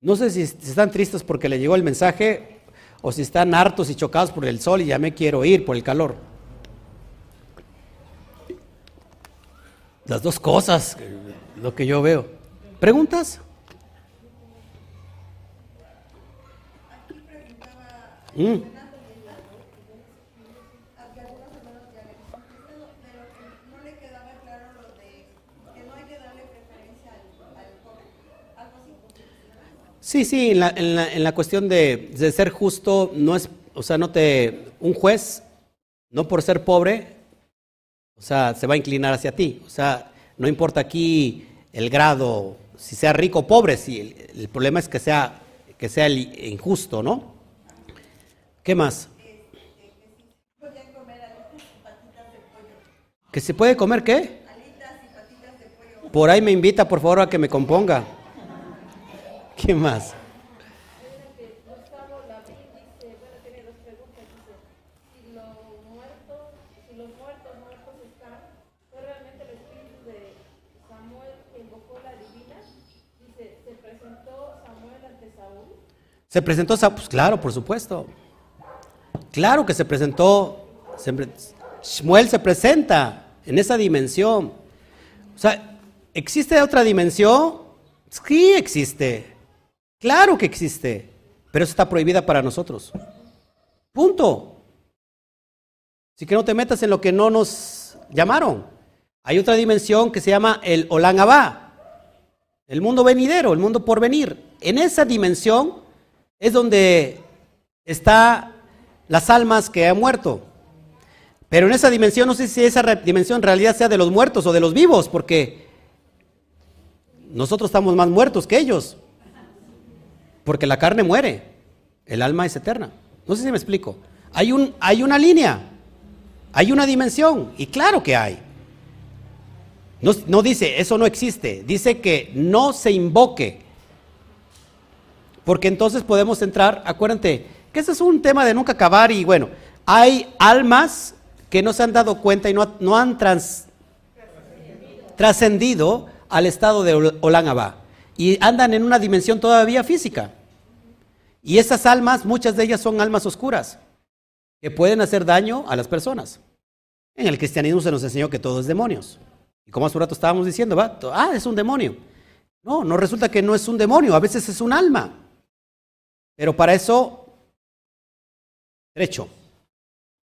No sé si están tristes porque le llegó el mensaje o si están hartos y chocados por el sol y ya me quiero ir por el calor. Las dos cosas, lo que yo veo. ¿Preguntas? Mm. Sí, sí, en la, en la, en la cuestión de, de, ser justo, no es, o sea, no te, un juez, no por ser pobre, o sea, se va a inclinar hacia ti. O sea, no importa aquí el grado, si sea rico o pobre, si el, el problema es que sea, que sea el injusto, ¿no? ¿Qué más? ¿Que se puede comer qué? Por ahí me invita, por favor, a que me componga. ¿Qué más? ¿Se presentó Pues claro, por supuesto. Claro que se presentó. Shmuel se presenta en esa dimensión. O sea, ¿existe otra dimensión? Sí existe. Claro que existe, pero eso está prohibida para nosotros. Punto. Así que no te metas en lo que no nos llamaron. Hay otra dimensión que se llama el Olan Abba, el mundo venidero, el mundo por venir. En esa dimensión es donde está las almas que han muerto. Pero en esa dimensión, no sé si esa dimensión en realidad sea de los muertos o de los vivos, porque nosotros estamos más muertos que ellos. Porque la carne muere, el alma es eterna. No sé si me explico. Hay, un, hay una línea, hay una dimensión, y claro que hay. No, no dice, eso no existe, dice que no se invoque. Porque entonces podemos entrar, acuérdate, que ese es un tema de nunca acabar y bueno, hay almas que no se han dado cuenta y no, no han trascendido al estado de Olan Abba y andan en una dimensión todavía física. Y esas almas, muchas de ellas son almas oscuras, que pueden hacer daño a las personas. En el cristianismo se nos enseñó que todo es demonios. Y como hace un rato estábamos diciendo, ¿va? ah, es un demonio. No, no resulta que no es un demonio, a veces es un alma. Pero para eso, trecho.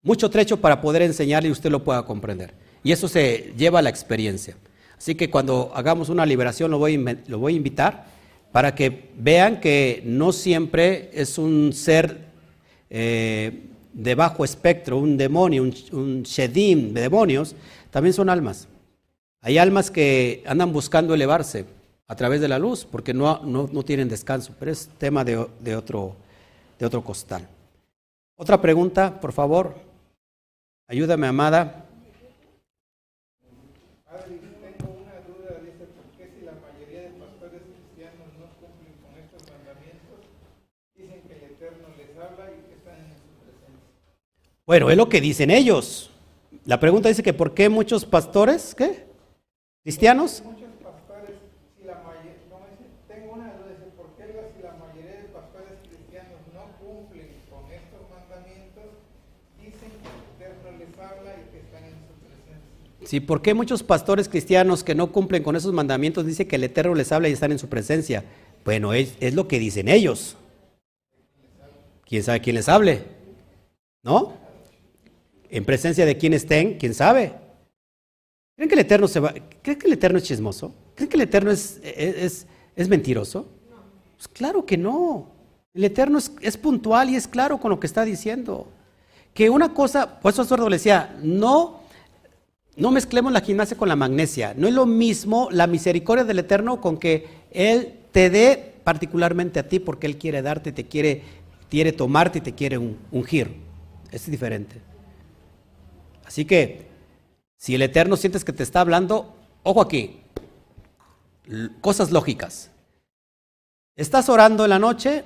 Mucho trecho para poder enseñarle y usted lo pueda comprender. Y eso se lleva a la experiencia. Así que cuando hagamos una liberación lo voy, a, lo voy a invitar para que vean que no siempre es un ser eh, de bajo espectro, un demonio, un, un shedim de demonios, también son almas. Hay almas que andan buscando elevarse a través de la luz porque no, no, no tienen descanso, pero es tema de, de, otro, de otro costal. Otra pregunta, por favor. Ayúdame, amada. Bueno, es lo que dicen ellos. La pregunta dice que ¿por qué muchos pastores, qué? ¿Cristianos? Si ¿por qué de pastores cristianos no cumplen con dicen muchos pastores cristianos que no cumplen con esos mandamientos dice que el Eterno les habla y están en su presencia? Bueno, es, es lo que dicen ellos. ¿Quién sabe quién les hable? ¿No? En presencia de quien estén, ¿quién sabe? ¿Creen que el Eterno es chismoso? ¿Creen que el Eterno es, mentiroso? Pues claro que no. El Eterno es, puntual y es claro con lo que está diciendo. Que una cosa, por eso le decía, no no mezclemos la gimnasia con la magnesia. No es lo mismo la misericordia del Eterno con que Él te dé particularmente a ti porque Él quiere darte, te quiere, quiere tomarte y te quiere un- ungir. Es diferente. Así que, si el Eterno sientes que te está hablando, ojo aquí, cosas lógicas. Estás orando en la noche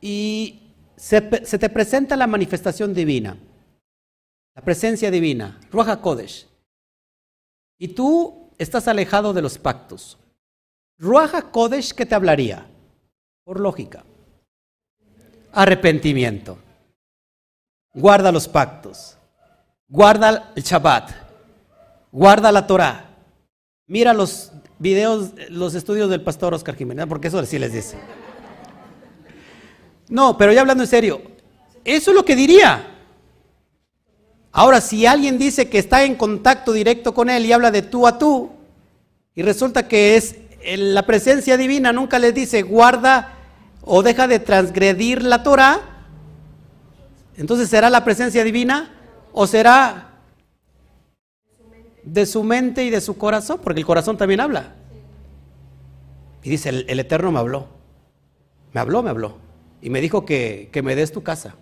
y se te presenta la manifestación divina la presencia divina, Ruach Kodesh. Y tú estás alejado de los pactos. Ruach Kodesh, ¿qué te hablaría? Por lógica. Arrepentimiento. Guarda los pactos. Guarda el Shabbat. Guarda la Torah. Mira los videos, los estudios del pastor Oscar Jiménez, porque eso sí les dice. No, pero ya hablando en serio, eso es lo que diría. Ahora, si alguien dice que está en contacto directo con él y habla de tú a tú, y resulta que es en la presencia divina, nunca les dice guarda o deja de transgredir la Torah, entonces será la presencia divina o será de su mente y de su corazón, porque el corazón también habla. Y dice, el, Eterno me habló, me habló, me habló, y me dijo que, que me des tu casa.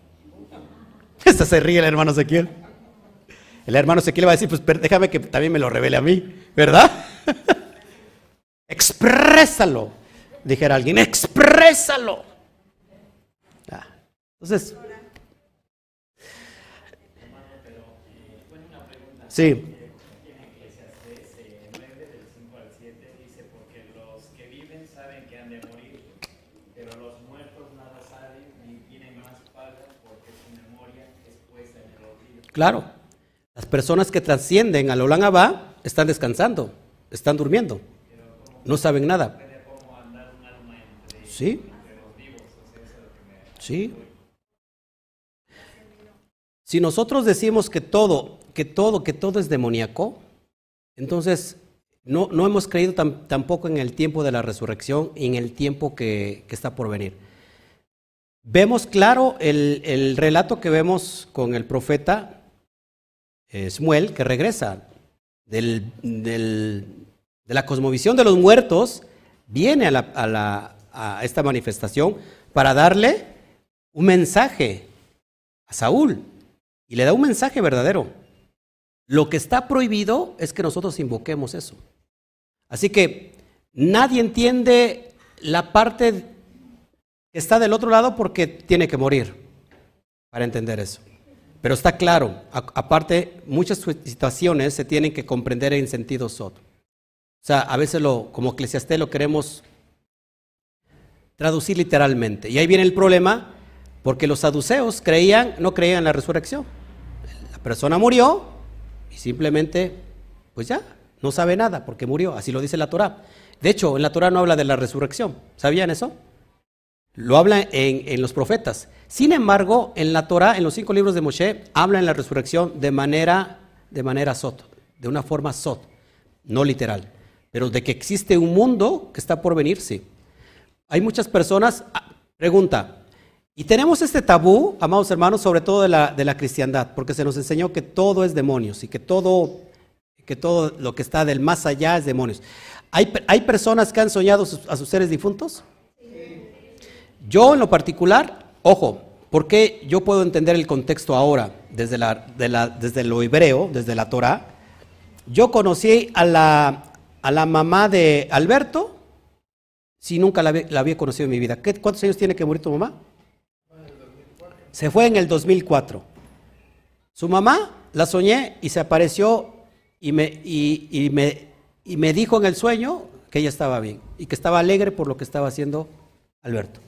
Esta se ríe el hermano Ezequiel. El hermano Ezequiel va a decir, pues déjame que también me lo revele a mí, ¿verdad? exprésalo, dijera alguien, exprésalo. Ah, Entonces, sí, dice porque los que viven saben que han de morir, pero los muertos nada saben ni tienen más paga porque su memoria es puesta en el olvido. claro. Las personas que trascienden al Olam Abba están descansando, están durmiendo, no saben nada. Sí. Sí. Si nosotros decimos que todo, que todo, que todo es demoníaco, entonces no, no hemos creído tam- tampoco en el tiempo de la resurrección y en el tiempo que, está por venir. Vemos claro el, el relato que vemos con el profeta eh, Smuel, que regresa del, de la cosmovisión de los muertos, viene a la- a esta manifestación para darle un mensaje a Saúl. Y le da un mensaje verdadero. Lo que está prohibido es que nosotros invoquemos eso. Así que nadie entiende la parte que está del otro lado porque tiene que morir para entender eso. Pero está claro, aparte, muchas situaciones se tienen que comprender en sentido sot. O sea, a veces lo, como eclesiastés lo queremos traducir literalmente. Y ahí viene el problema, porque los saduceos creían, no creían en la resurrección. La persona murió y simplemente, pues ya, no sabe nada porque murió, así lo dice la Torah. De hecho, en la Torah no habla de la resurrección. ¿Sabían eso? Lo habla en, en los profetas. Sin embargo, en la Torah, en los cinco libros de Moshe, habla en la resurrección de manera, de manera sot, de una forma sot, no literal. Pero de que existe un mundo que está por venir, sí. Hay muchas personas, ah, pregunta, y tenemos este tabú, amados hermanos, sobre todo de la, de la cristiandad, porque se nos enseñó que todo es demonios y que todo, que todo lo que está del más allá es demonios. ¿Hay, hay personas que han soñado sus- a sus seres difuntos? Yo en lo particular, ojo, porque yo puedo entender el contexto ahora desde, la, de la- desde lo hebreo, desde la Torah. Yo conocí a la, a la mamá de Alberto, si nunca la, la había conocido en mi vida. ¿Qué- ¿Cuántos años tiene que morir tu mamá? Se fue en el 2004. Su mamá la soñé y se apareció y me, y, me, y me dijo en el sueño que ella estaba bien y que estaba alegre por lo que estaba haciendo Alberto.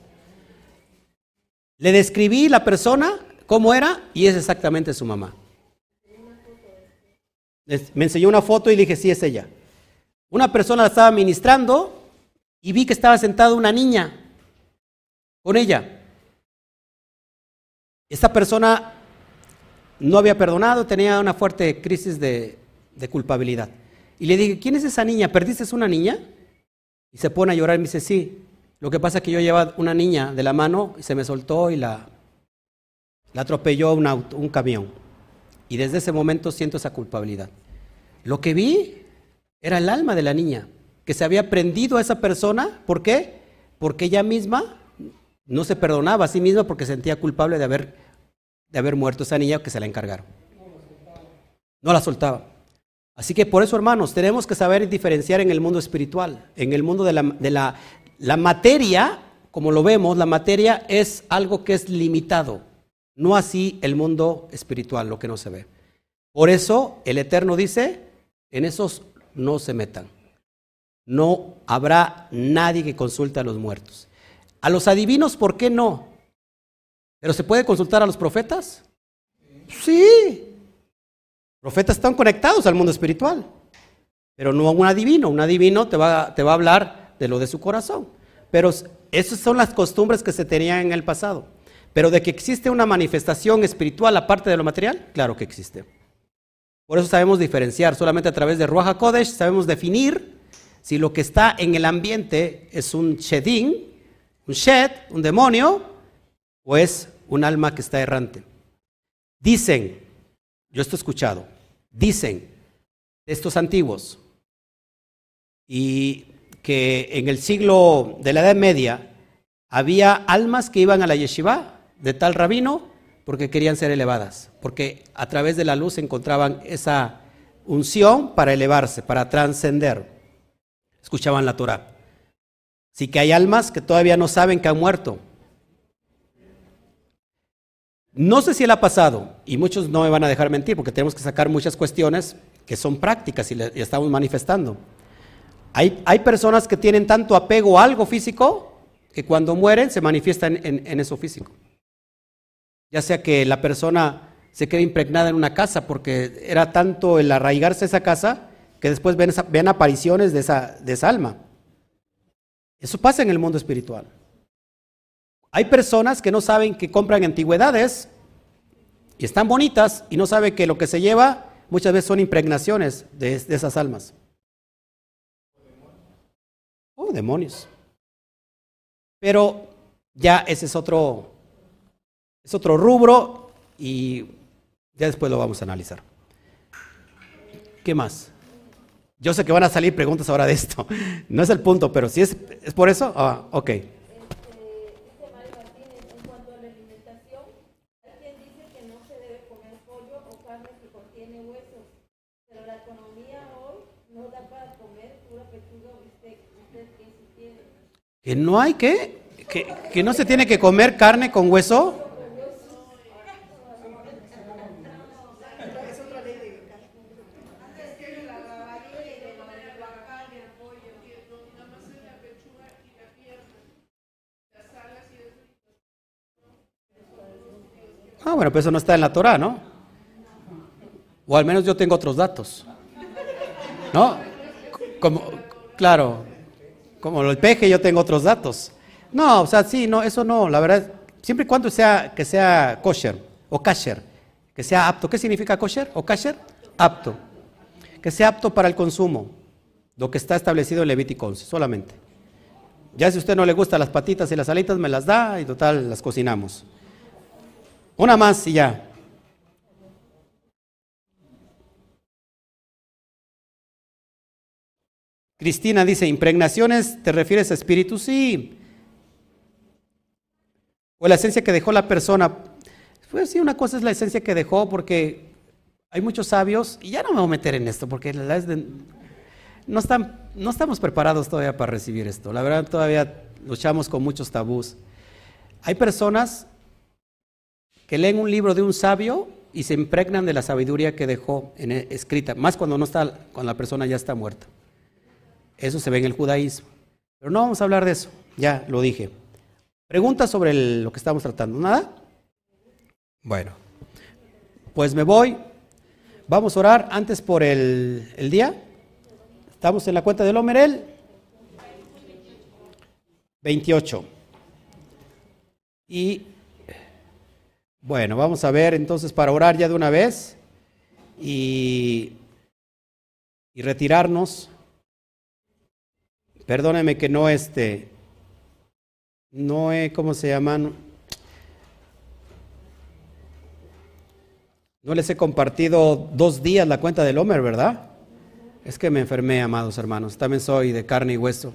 Le describí la persona, cómo era, y es exactamente su mamá. Me enseñó una foto y le dije, sí, es ella. Una persona la estaba ministrando y vi que estaba sentada una niña con ella. Esta persona no había perdonado, tenía una fuerte crisis de, culpabilidad. Y le dije, ¿quién es esa niña? ¿Perdiste una niña? Y se pone a llorar y me dice, sí. Lo que pasa es que yo llevaba una niña de la mano y se me soltó y la, atropelló un, un camión. Y desde ese momento siento esa culpabilidad. Lo que vi era el alma de la niña, que se había prendido a esa persona. ¿Por qué? Porque ella misma no se perdonaba a sí misma porque sentía culpable de haber, de haber muerto esa niña que se la encargaron. No la soltaba. Así que por eso, hermanos, tenemos que saber diferenciar en el mundo espiritual, en el mundo de la, de la la materia, como lo vemos, la materia es algo que es limitado, no así el mundo espiritual, lo que no se ve. Por eso el Eterno dice, en esos no se metan. No habrá nadie que consulte a los muertos. A los adivinos, ¿por qué no? ¿Pero se puede consultar a los profetas? Sí. Profetas están conectados al mundo espiritual, pero no a un adivino. Un adivino te va, te va a hablar de lo de su corazón. Pero esas son las costumbres que se tenían en el pasado. Pero de que existe una manifestación espiritual aparte de lo material, claro que existe. Por eso sabemos diferenciar, solamente a través de Ruach HaKodesh sabemos definir si lo que está en el ambiente es un shedin, un shed, un demonio, o es un alma que está errante. Dicen, yo esto he escuchado, dicen estos antiguos, y que en el siglo de la Edad Media había almas que iban a la yeshiva de tal rabino porque querían ser elevadas, porque a través de la luz encontraban esa unción para elevarse, para trascender. Escuchaban la Torah. Sí que hay almas que todavía no saben que han muerto. No sé si él ha pasado, y muchos no me van a dejar mentir, porque tenemos que sacar muchas cuestiones que son prácticas y, le, estamos manifestando. Hay, personas que tienen tanto apego a algo físico que cuando mueren se manifiestan en, eso físico. Ya sea que la persona se quede impregnada en una casa porque era tanto el arraigarse a esa casa que después ven, apariciones de esa, de esa alma. Eso pasa en el mundo espiritual. Hay personas que no saben que compran antigüedades y están bonitas y no saben que lo que se lleva muchas veces son impregnaciones de esas almas. Oh, demonios. Pero ya ese es otro, es otro rubro y ya después lo vamos a analizar. ¿Qué más? Yo sé que van a salir preguntas ahora de esto. No es el punto, pero si es, es por eso, ah, ok. Que no hay que, que, no se tiene que comer carne con hueso. Ah, bueno, pues eso no está en la Torah, ¿no? O al menos yo tengo otros datos. ¿No? Como, claro, como el peje, yo tengo otros datos. No, o sea, sí, no, eso no, la verdad, siempre y cuando sea, que sea kosher o kasher, que sea apto. ¿Qué significa kosher o kasher? Apto. Que sea apto para el consumo, lo que está establecido en Levítico 11, solamente. Ya si a usted no le gustan las patitas y las alitas, me las da y total, las cocinamos. Una más y ya. Cristina dice, impregnaciones, ¿te refieres a espíritu? Sí. O la esencia que dejó la persona. Pues sí, una cosa es la esencia que dejó porque hay muchos sabios, y ya no me voy a meter en esto porque no, están, no estamos preparados todavía para recibir esto. La verdad todavía luchamos con muchos tabús. Hay personas que leen un libro de un sabio y se impregnan de la sabiduría que dejó escrita, más cuando no está, cuando la persona ya está muerta. Eso se ve en el judaísmo. Pero no vamos a hablar de eso, ya lo dije. Preguntas sobre lo que estamos tratando, ¿nada? Bueno, pues me voy. Vamos a orar antes por el, el día. Estamos en la cuenta del Omerel. 28. Y bueno, vamos a ver entonces para orar ya de una vez y, y retirarnos. Perdóneme que no este, no he, ¿cómo se llaman? No les he compartido dos días la cuenta del Homer, ¿verdad? Es que me enfermé, amados hermanos. También soy de carne y hueso.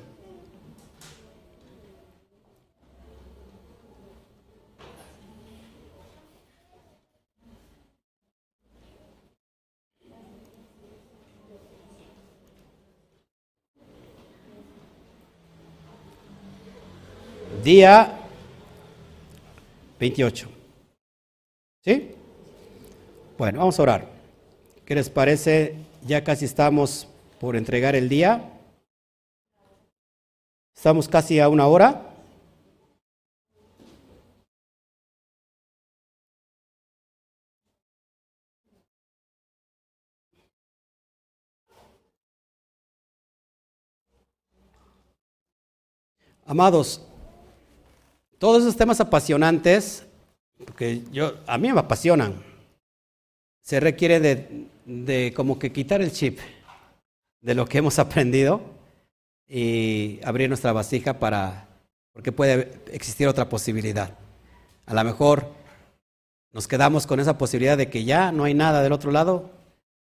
Día 28. ¿Sí? Bueno, vamos a orar. ¿Qué les parece? Ya casi estamos por entregar el día. Estamos casi a una hora. Amados, todos esos temas apasionantes, porque yo, a mí me apasionan, se requiere de, de como que quitar el chip de lo que hemos aprendido y abrir nuestra vasija para, porque puede existir otra posibilidad. A lo mejor nos quedamos con esa posibilidad de que ya no hay nada del otro lado.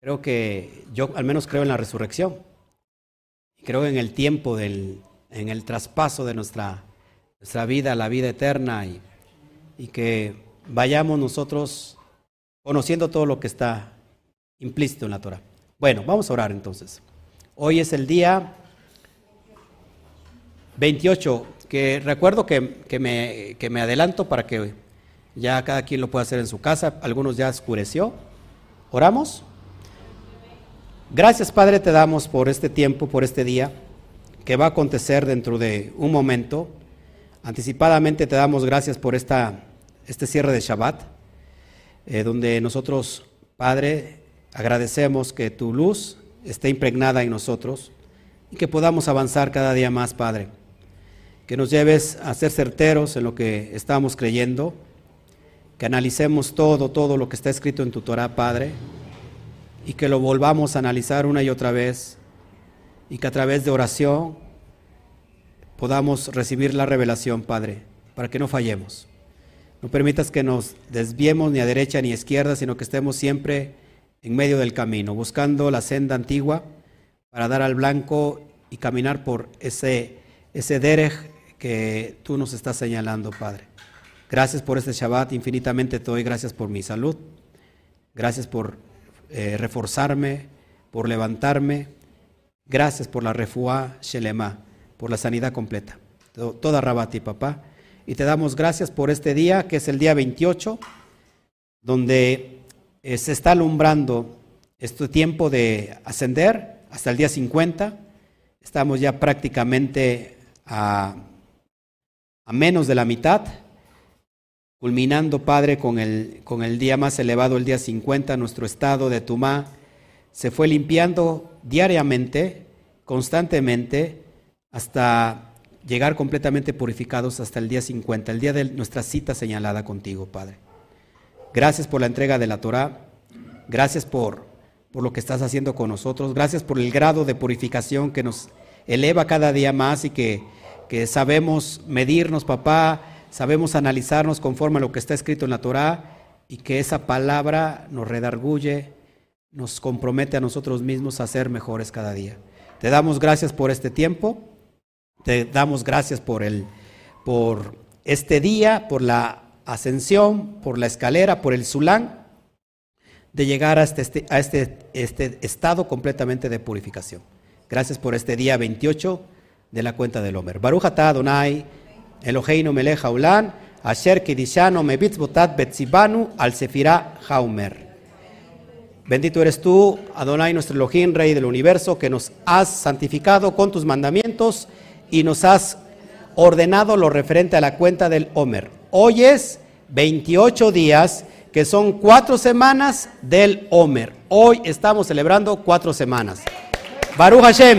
Creo que yo al menos creo en la resurrección. Creo en el tiempo del, en el traspaso de nuestra nuestra vida, la vida eterna y, y que vayamos nosotros conociendo todo lo que está implícito en la Torah. Bueno, vamos a orar entonces. Hoy es el día 28, que recuerdo que, que, me, que me adelanto para que ya cada quien lo pueda hacer en su casa. Algunos ya oscureció. ¿Oramos? Gracias Padre te damos por este tiempo, por este día que va a acontecer dentro de un momento. Anticipadamente te damos gracias por esta, este cierre de Shabbat, eh, donde nosotros, Padre, agradecemos que tu luz esté impregnada en nosotros y que podamos avanzar cada día más, Padre. Que nos lleves a ser certeros en lo que estamos creyendo, que analicemos todo, todo lo que está escrito en tu Torah, Padre, y que lo volvamos a analizar una y otra vez, y que a través de oración, podamos recibir la revelación, Padre, para que no fallemos. No permitas que nos desviemos ni a derecha ni a izquierda, sino que estemos siempre en medio del camino, buscando la senda antigua para dar al blanco y caminar por ese, ese derech que tú nos estás señalando, Padre. Gracias por este Shabbat, infinitamente te doy gracias por mi salud, gracias por eh, reforzarme, por levantarme, gracias por la refuá Shelema por la sanidad completa. Toda Rabati, papá. Y te damos gracias por este día, que es el día 28, donde eh, se está alumbrando este tiempo de ascender hasta el día 50. Estamos ya prácticamente a, a menos de la mitad, culminando, Padre, con el, con el día más elevado, el día 50, nuestro estado de Tumá se fue limpiando diariamente, constantemente, hasta llegar completamente purificados hasta el día 50, el día de nuestra cita señalada contigo, Padre. Gracias por la entrega de la Torah, gracias por, por lo que estás haciendo con nosotros, gracias por el grado de purificación que nos eleva cada día más y que, que sabemos medirnos, papá, sabemos analizarnos conforme a lo que está escrito en la Torah y que esa palabra nos redarguye, nos compromete a nosotros mismos a ser mejores cada día. Te damos gracias por este tiempo. Te damos gracias por, el, por este día, por la ascensión, por la escalera, por el sulán, de llegar a este, este, a este, este estado completamente de purificación. Gracias por este día 28 de la cuenta del Homer. Baruch atah Adonai, Eloheinu melech Asher Kidishano Mebitz Botat Betzibanu al Sefirá Haumer. Bendito eres tú, Adonai nuestro Elohim, Rey del universo, que nos has santificado con tus mandamientos y nos has ordenado lo referente a la cuenta del Homer. Hoy es 28 días, que son cuatro semanas del Homer. Hoy estamos celebrando cuatro semanas. Baruch Hashem.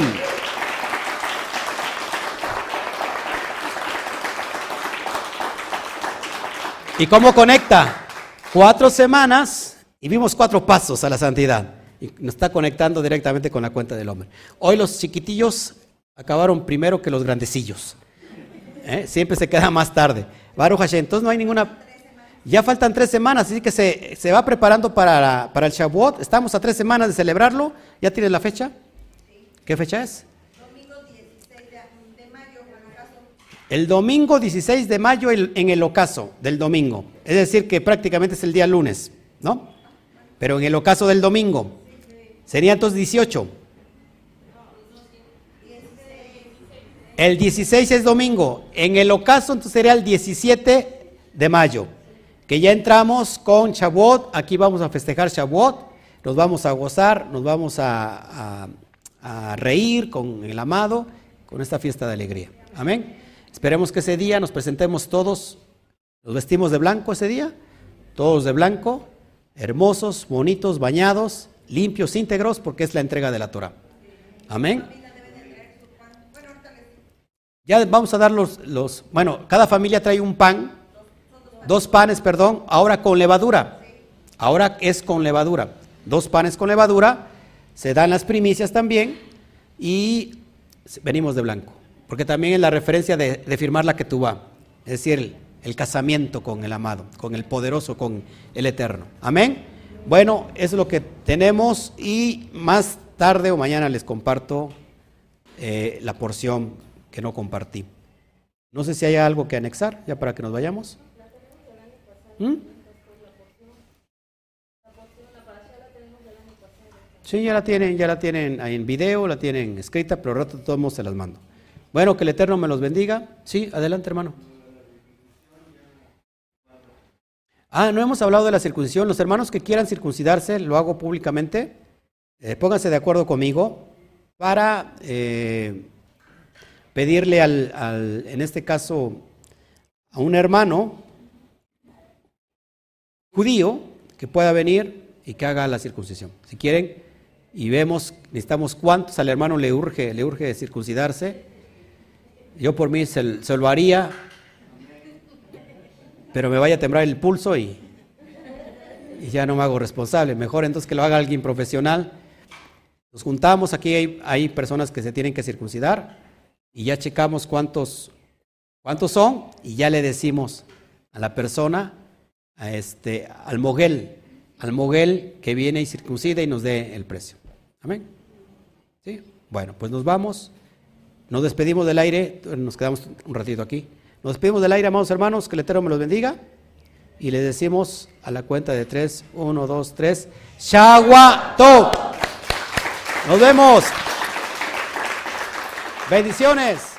¿Y cómo conecta? Cuatro semanas y vimos cuatro pasos a la santidad. Y nos está conectando directamente con la cuenta del hombre. Hoy los chiquitillos acabaron primero que los grandecillos. ¿Eh? Siempre se queda más tarde. Baruch Hashem. Entonces no hay ninguna... Ya faltan tres semanas, así que se, se va preparando para, para el Shavuot. Estamos a tres semanas de celebrarlo. ¿Ya tienes la fecha? ¿Qué fecha es? El domingo 16 de mayo en el ocaso del domingo. Es decir, que prácticamente es el día lunes, ¿no? Pero en el ocaso del domingo. Sería entonces 18. El 16 es domingo. En el ocaso entonces sería el 17 de mayo. Que ya entramos con Shavuot. Aquí vamos a festejar Shavuot. Nos vamos a gozar, nos vamos a, a reír con el amado, con esta fiesta de alegría. Amén. Esperemos que ese día nos presentemos todos, nos vestimos de blanco ese día, todos de blanco, hermosos, bonitos, bañados, limpios, íntegros, porque es la entrega de la Torah. Amén. Ya vamos a dar los, los, bueno, cada familia trae un pan, dos panes, perdón, ahora con levadura. Ahora es con levadura. Dos panes con levadura, se dan las primicias también y venimos de blanco porque también es la referencia de, firmar la que tú vas, es decir, el, casamiento con el amado, con el poderoso, con el eterno. Amén. Bueno, es lo que tenemos y más tarde o mañana les comparto eh, la porción que no compartí. No sé si hay algo que anexar, ya para que nos vayamos. ¿Mm? Sí, ya la tienen, ya la tienen ahí en video, la tienen escrita, pero rato todos se las mando. Bueno, que el Eterno me los bendiga. Sí, adelante, hermano. Ah, no hemos hablado de la circuncisión. Los hermanos que quieran circuncidarse, lo hago públicamente. Eh, pónganse de acuerdo conmigo para eh, pedirle al, en este caso, a un hermano judío que pueda venir y que haga la circuncisión. Si quieren, y vemos, necesitamos cuántos al hermano le urge, le urge circuncidarse yo por mí se, lo haría, pero me vaya a temblar el pulso y, y, ya no me hago responsable. Mejor entonces que lo haga alguien profesional. Nos juntamos, aquí hay, hay personas que se tienen que circuncidar y ya checamos cuántos, cuántos son y ya le decimos a la persona, a este, al moguel, al moguel que viene y circuncida y nos dé el precio. Amén. ¿Sí? Bueno, pues nos vamos. Nos despedimos del aire, nos quedamos un ratito aquí. Nos despedimos del aire, amados hermanos, que el Eterno me los bendiga. Y le decimos a la cuenta de tres, uno, dos, tres, Shawato. Nos vemos. Bendiciones.